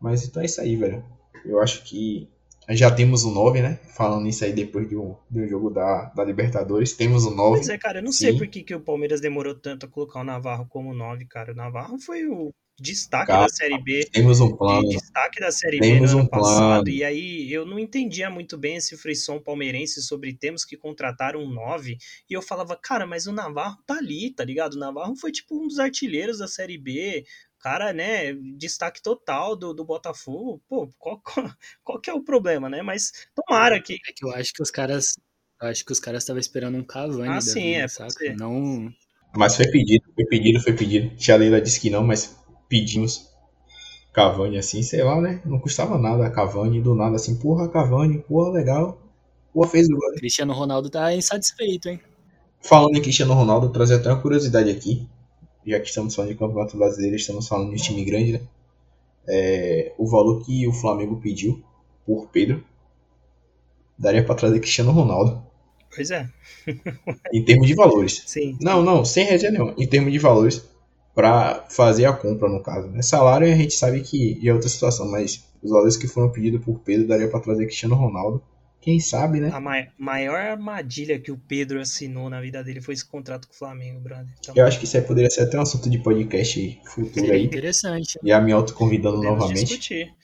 Mas então é isso aí, velho. Eu acho que já temos um 9, né? Falando isso aí depois de um, de um jogo da, da Libertadores. Temos um 9. Pois é, cara, eu não sei por que, que o Palmeiras demorou tanto a colocar o Navarro como 9, cara. O Navarro foi o destaque Cara, da Série B. Temos um plano. Destaque da Série temos B no ano um passado. E aí eu não entendia muito bem esse frisson palmeirense sobre temos que contratar um 9. E eu falava, cara, mas o Navarro tá ali, tá ligado? O Navarro foi tipo um dos artilheiros da Série B. Cara, né, destaque total do, do Botafogo. Pô, qual, qual, qual que é o problema, né? Mas tomara que. É que eu acho que os caras. Eu acho que os caras estavam esperando um Cavani. Ah, sim, vida, é. Saca? Não. Mas foi pedido, foi pedido, foi pedido. Tia Leila disse que não, mas pedimos Cavani assim, sei lá, né? Não custava nada a Cavani, do nada assim, porra, Cavani, porra, legal. Porra, fez o gol. Cristiano Ronaldo tá insatisfeito, hein? Falando em Cristiano Ronaldo, trazer até uma curiosidade aqui. Já que estamos falando de Campeonato Brasileiro, estamos falando de time grande, né? É, o valor que o Flamengo pediu por Pedro daria para trazer Cristiano Ronaldo. Pois é. em termos de valores. Sim. Não, não, sem resenha nenhuma. Em termos de valores, para fazer a compra, no caso. Né? Salário a gente sabe que é outra situação, mas os valores que foram pedidos por Pedro daria para trazer Cristiano Ronaldo. Quem sabe, né? A ma maior armadilha que o Pedro assinou na vida dele foi esse contrato com o Flamengo, brother. Então, Eu acho que isso aí poderia ser até um assunto de podcast futuro aí. Interessante. E a me autoconvidando novamente. Discutir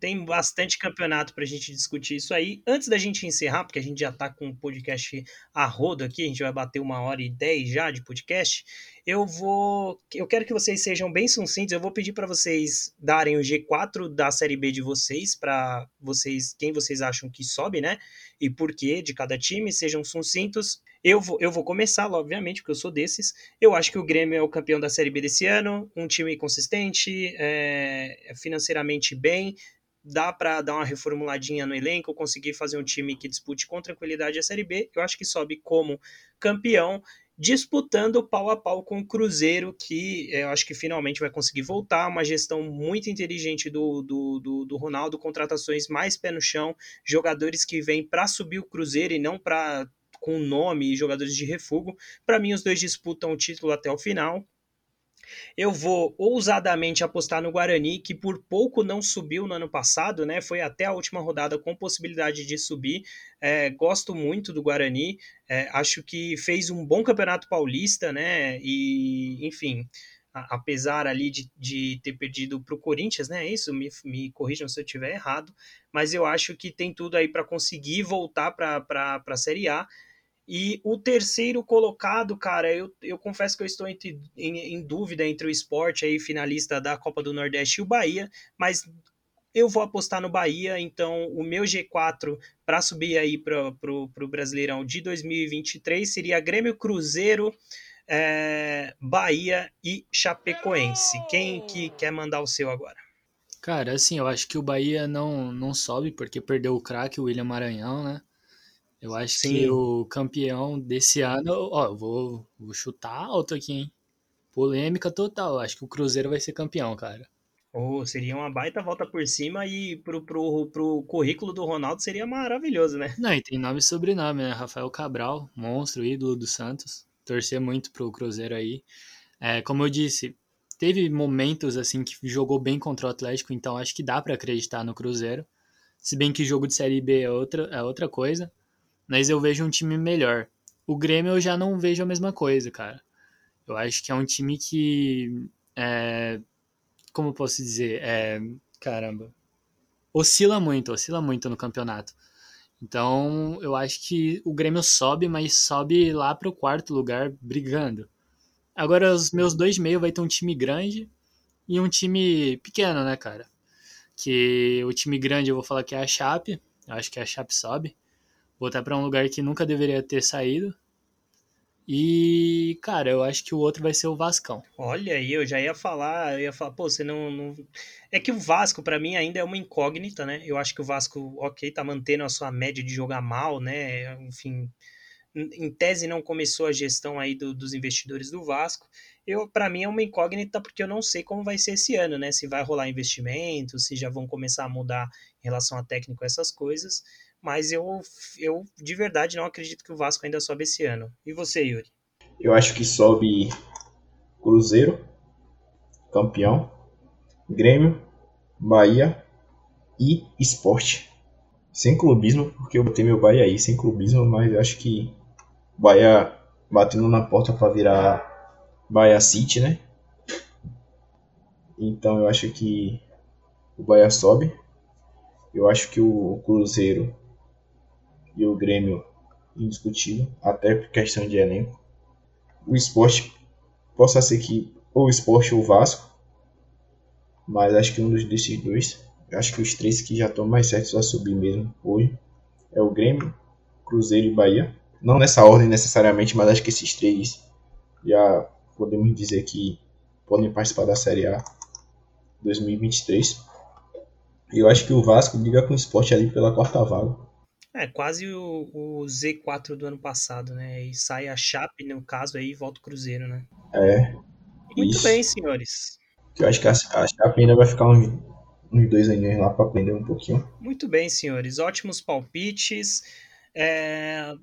tem bastante campeonato para a gente discutir isso aí. Antes da gente encerrar, porque a gente já está com o podcast a rodo aqui, a gente vai bater uma hora e dez já de podcast. Eu vou, eu quero que vocês sejam bem sucintos. Eu vou pedir para vocês darem o G4 da série B de vocês, para vocês, quem vocês acham que sobe, né? E por quê de cada time. Sejam sucintos. Eu vou, eu vou começar, obviamente, porque eu sou desses. Eu acho que o Grêmio é o campeão da Série B desse ano, um time consistente, é, financeiramente bem, dá para dar uma reformuladinha no elenco, conseguir fazer um time que dispute com tranquilidade a Série B, eu acho que sobe como campeão, disputando pau a pau com o Cruzeiro, que eu acho que finalmente vai conseguir voltar, uma gestão muito inteligente do, do, do, do Ronaldo, contratações mais pé no chão, jogadores que vêm para subir o Cruzeiro e não para com nome e jogadores de refúgio. Para mim, os dois disputam o título até o final. Eu vou ousadamente apostar no Guarani, que por pouco não subiu no ano passado, né? Foi até a última rodada com possibilidade de subir. É, gosto muito do Guarani, é, acho que fez um bom campeonato paulista, né? E, enfim, a, apesar ali de, de ter perdido para o Corinthians, né? Isso, me, me corrijam se eu estiver errado, mas eu acho que tem tudo aí para conseguir voltar para a Série A. E o terceiro colocado, cara, eu, eu confesso que eu estou entre, em, em, dúvida entre o esporte aí, finalista da Copa do Nordeste e o Bahia, mas eu vou apostar no Bahia, então o meu G4 para subir aí para o Brasileirão de 2023 seria Grêmio Cruzeiro, é, Bahia e Chapecoense. Quem que quer mandar o seu agora? Cara, assim, eu acho que o Bahia não, não sobe porque perdeu o craque, o William Maranhão, né? Eu acho Sim. que o campeão desse ano, ó, vou, vou chutar alto aqui, hein? Polêmica total. Acho que o Cruzeiro vai ser campeão, cara. Oh, seria uma baita volta por cima e pro, pro, pro currículo do Ronaldo seria maravilhoso, né? Não, e tem nome e sobrenome, né? Rafael Cabral, monstro, ídolo do Santos. Torcer muito pro Cruzeiro aí. É, como eu disse, teve momentos assim que jogou bem contra o Atlético, então acho que dá para acreditar no Cruzeiro. Se bem que jogo de Série B é outra, é outra coisa mas eu vejo um time melhor. O Grêmio eu já não vejo a mesma coisa, cara. Eu acho que é um time que. É, como posso dizer? É, caramba. Oscila muito, oscila muito no campeonato. Então, eu acho que o Grêmio sobe, mas sobe lá para o quarto lugar brigando. Agora, os meus dois meio vai ter um time grande e um time pequeno, né, cara? Que o time grande eu vou falar que é a Chape. Eu acho que a Chape sobe voltar para um lugar que nunca deveria ter saído. E, cara, eu acho que o outro vai ser o Vascão. Olha aí, eu já ia falar, eu ia falar, pô, você não. não... É que o Vasco, para mim, ainda é uma incógnita, né? Eu acho que o Vasco, ok, tá mantendo a sua média de jogar mal, né? Enfim, em tese não começou a gestão aí do, dos investidores do Vasco. Eu, para mim, é uma incógnita porque eu não sei como vai ser esse ano, né? Se vai rolar investimento, se já vão começar a mudar em relação a técnico essas coisas mas eu, eu de verdade não acredito que o Vasco ainda sobe esse ano. E você, Yuri? Eu acho que sobe Cruzeiro, campeão, Grêmio, Bahia e Esporte. Sem clubismo, porque eu botei meu Bahia aí, sem clubismo, mas eu acho que Bahia batendo na porta para virar Bahia City, né? Então eu acho que o Bahia sobe. Eu acho que o Cruzeiro e o Grêmio indiscutível, até por questão de elenco. O esporte possa ser que ou o esporte ou o Vasco, mas acho que um dos desses dois, acho que os três que já estão mais certos a subir mesmo hoje é o Grêmio, Cruzeiro e Bahia. Não nessa ordem necessariamente, mas acho que esses três já podemos dizer que podem participar da Série A 2023. E eu acho que o Vasco liga com o esporte ali pela quarta vaga. É, quase o, o, Z4 do ano passado, né? E sai a Chape, no caso, aí e volta o Cruzeiro, né? É. Muito isso. bem, senhores. Eu acho que a, a Chape ainda vai ficar uns, uns dois aninhos lá para aprender um pouquinho. Muito bem, senhores. Ótimos palpites. É,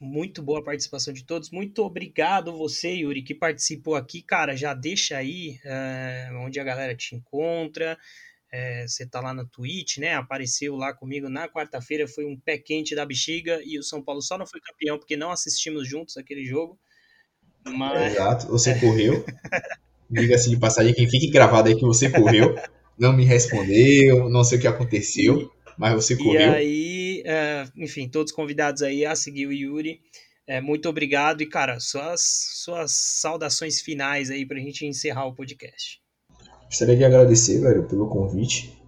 muito boa participação de todos. Muito obrigado você, Yuri, que participou aqui. Cara, já deixa aí é, onde a galera te encontra é, você tá lá na Twitch, né? Apareceu lá comigo na quarta-feira, foi um pé quente da bexiga e o São Paulo só não foi campeão porque não assistimos juntos aquele jogo. Mas... Exato, você correu. Diga-se de passagem que fique gravado aí que você correu, não me respondeu, não sei o que aconteceu, mas você correu. E aí, é, enfim, todos convidados aí a seguir o Yuri. É, muito obrigado e, cara, suas, suas saudações finais aí pra gente encerrar o podcast. Gostaria de agradecer, velho, pelo convite.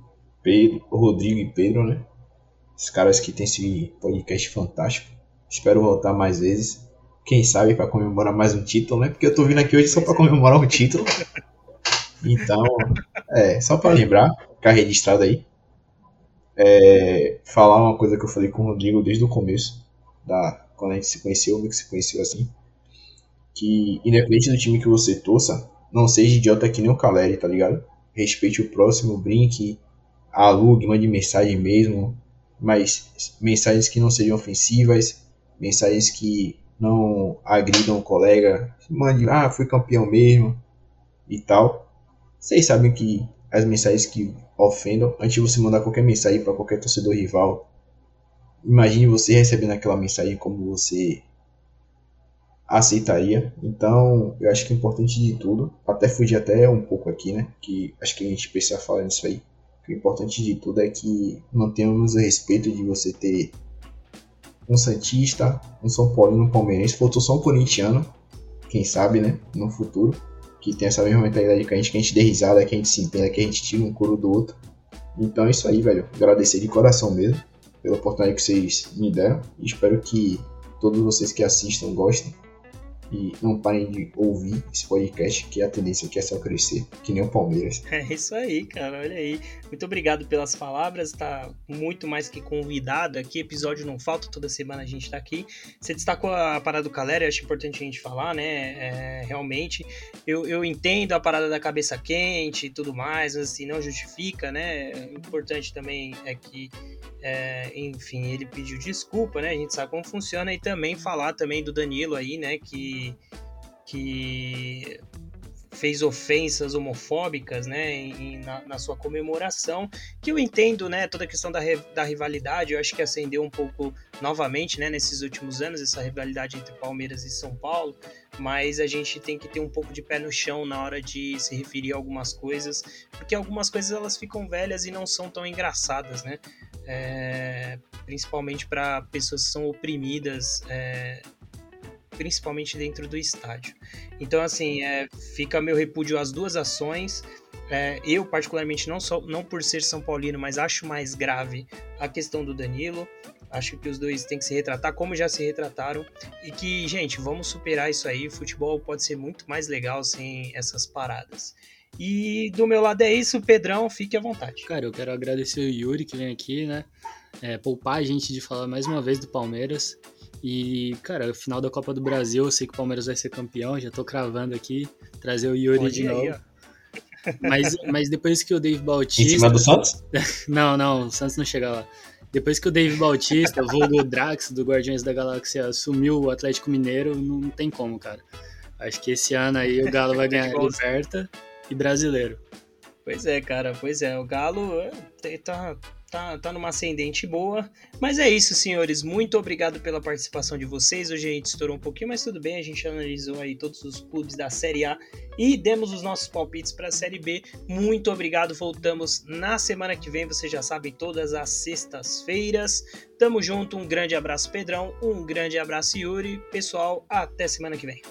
Pedro, Rodrigo e Pedro, né? Os caras que tem esse podcast fantástico. Espero voltar mais vezes. Quem sabe para comemorar mais um título, né? Porque eu tô vindo aqui hoje só para comemorar um título. Então, é, só para lembrar, ficar registrado aí. É, falar uma coisa que eu falei com o Rodrigo desde o começo, da, quando a gente se conheceu, meio que se conheceu assim. Que independente do time que você torça, não seja idiota que nem o Caleri, tá ligado? Respeite o próximo, brinque, alugue, mande mensagem mesmo, mas mensagens que não sejam ofensivas, mensagens que não agridam o colega, mande, ah, fui campeão mesmo e tal. Vocês sabem que as mensagens que ofendam, antes de você mandar qualquer mensagem para qualquer torcedor rival, imagine você recebendo aquela mensagem como você aceitaria. Então, eu acho que é importante de tudo, até fugir até um pouco aqui, né? Que acho que a gente precisa falar nisso aí. O importante de tudo é que mantenhamos o respeito de você ter um Santista, um São Paulino, um Palmeirense, faltou só um corintiano, quem sabe, né? No futuro, que tem essa mesma mentalidade que a gente, que a gente dê risada, que a gente se entenda, que a gente tira um couro do outro. Então é isso aí, velho. Agradecer de coração mesmo pela oportunidade que vocês me deram. Espero que todos vocês que assistam gostem e não parem de ouvir esse podcast, que a tendência aqui é só crescer, que nem o Palmeiras. É isso aí, cara, olha aí. Muito obrigado pelas palavras, tá muito mais que convidado aqui, episódio não falta, toda semana a gente tá aqui. Você destacou a parada do Caleri, acho importante a gente falar, né, é, realmente, eu, eu entendo a parada da cabeça quente e tudo mais, mas assim, não justifica, né, importante também é que é, enfim, ele pediu desculpa, né? A gente sabe como funciona e também falar também do Danilo aí, né? Que, que fez ofensas homofóbicas, né, em, na, na, sua comemoração, que eu entendo, né, toda a questão da, da rivalidade, eu acho que acendeu um pouco novamente, né, nesses últimos anos, essa rivalidade entre Palmeiras e São Paulo, mas a gente tem que ter um pouco de pé no chão na hora de se referir a algumas coisas, porque algumas coisas elas ficam velhas e não são tão engraçadas, né, é, principalmente para pessoas que são oprimidas, é, principalmente dentro do estádio. Então, assim, é, fica meu repúdio às duas ações. É, eu, particularmente, não, só, não por ser São Paulino, mas acho mais grave a questão do Danilo. Acho que os dois têm que se retratar como já se retrataram. E que, gente, vamos superar isso aí. O futebol pode ser muito mais legal sem essas paradas. E do meu lado é isso, Pedrão, fique à vontade. Cara, eu quero agradecer o Yuri que vem aqui, né? É, poupar a gente de falar mais uma vez do Palmeiras. E, cara, final da Copa do Brasil, eu sei que o Palmeiras vai ser campeão, já tô cravando aqui, trazer o Yuri de novo. Aí, mas, mas depois que o Dave Bautista. Em cima do Santos? não, não, o Santos não chega lá. Depois que o Dave Bautista, vulgo Drax do Guardiões da Galáxia, assumiu o Atlético Mineiro, não tem como, cara. Acho que esse ano aí o Galo vai ganhar Liberta e Brasileiro. Pois é, cara, pois é. O Galo é, tá, tá, tá numa ascendente boa. Mas é isso, senhores. Muito obrigado pela participação de vocês. Hoje a gente estourou um pouquinho, mas tudo bem. A gente analisou aí todos os clubes da Série A e demos os nossos palpites para a Série B. Muito obrigado. Voltamos na semana que vem. Vocês já sabem, todas as sextas-feiras. Tamo junto. Um grande abraço, Pedrão. Um grande abraço, Yuri. Pessoal, até semana que vem.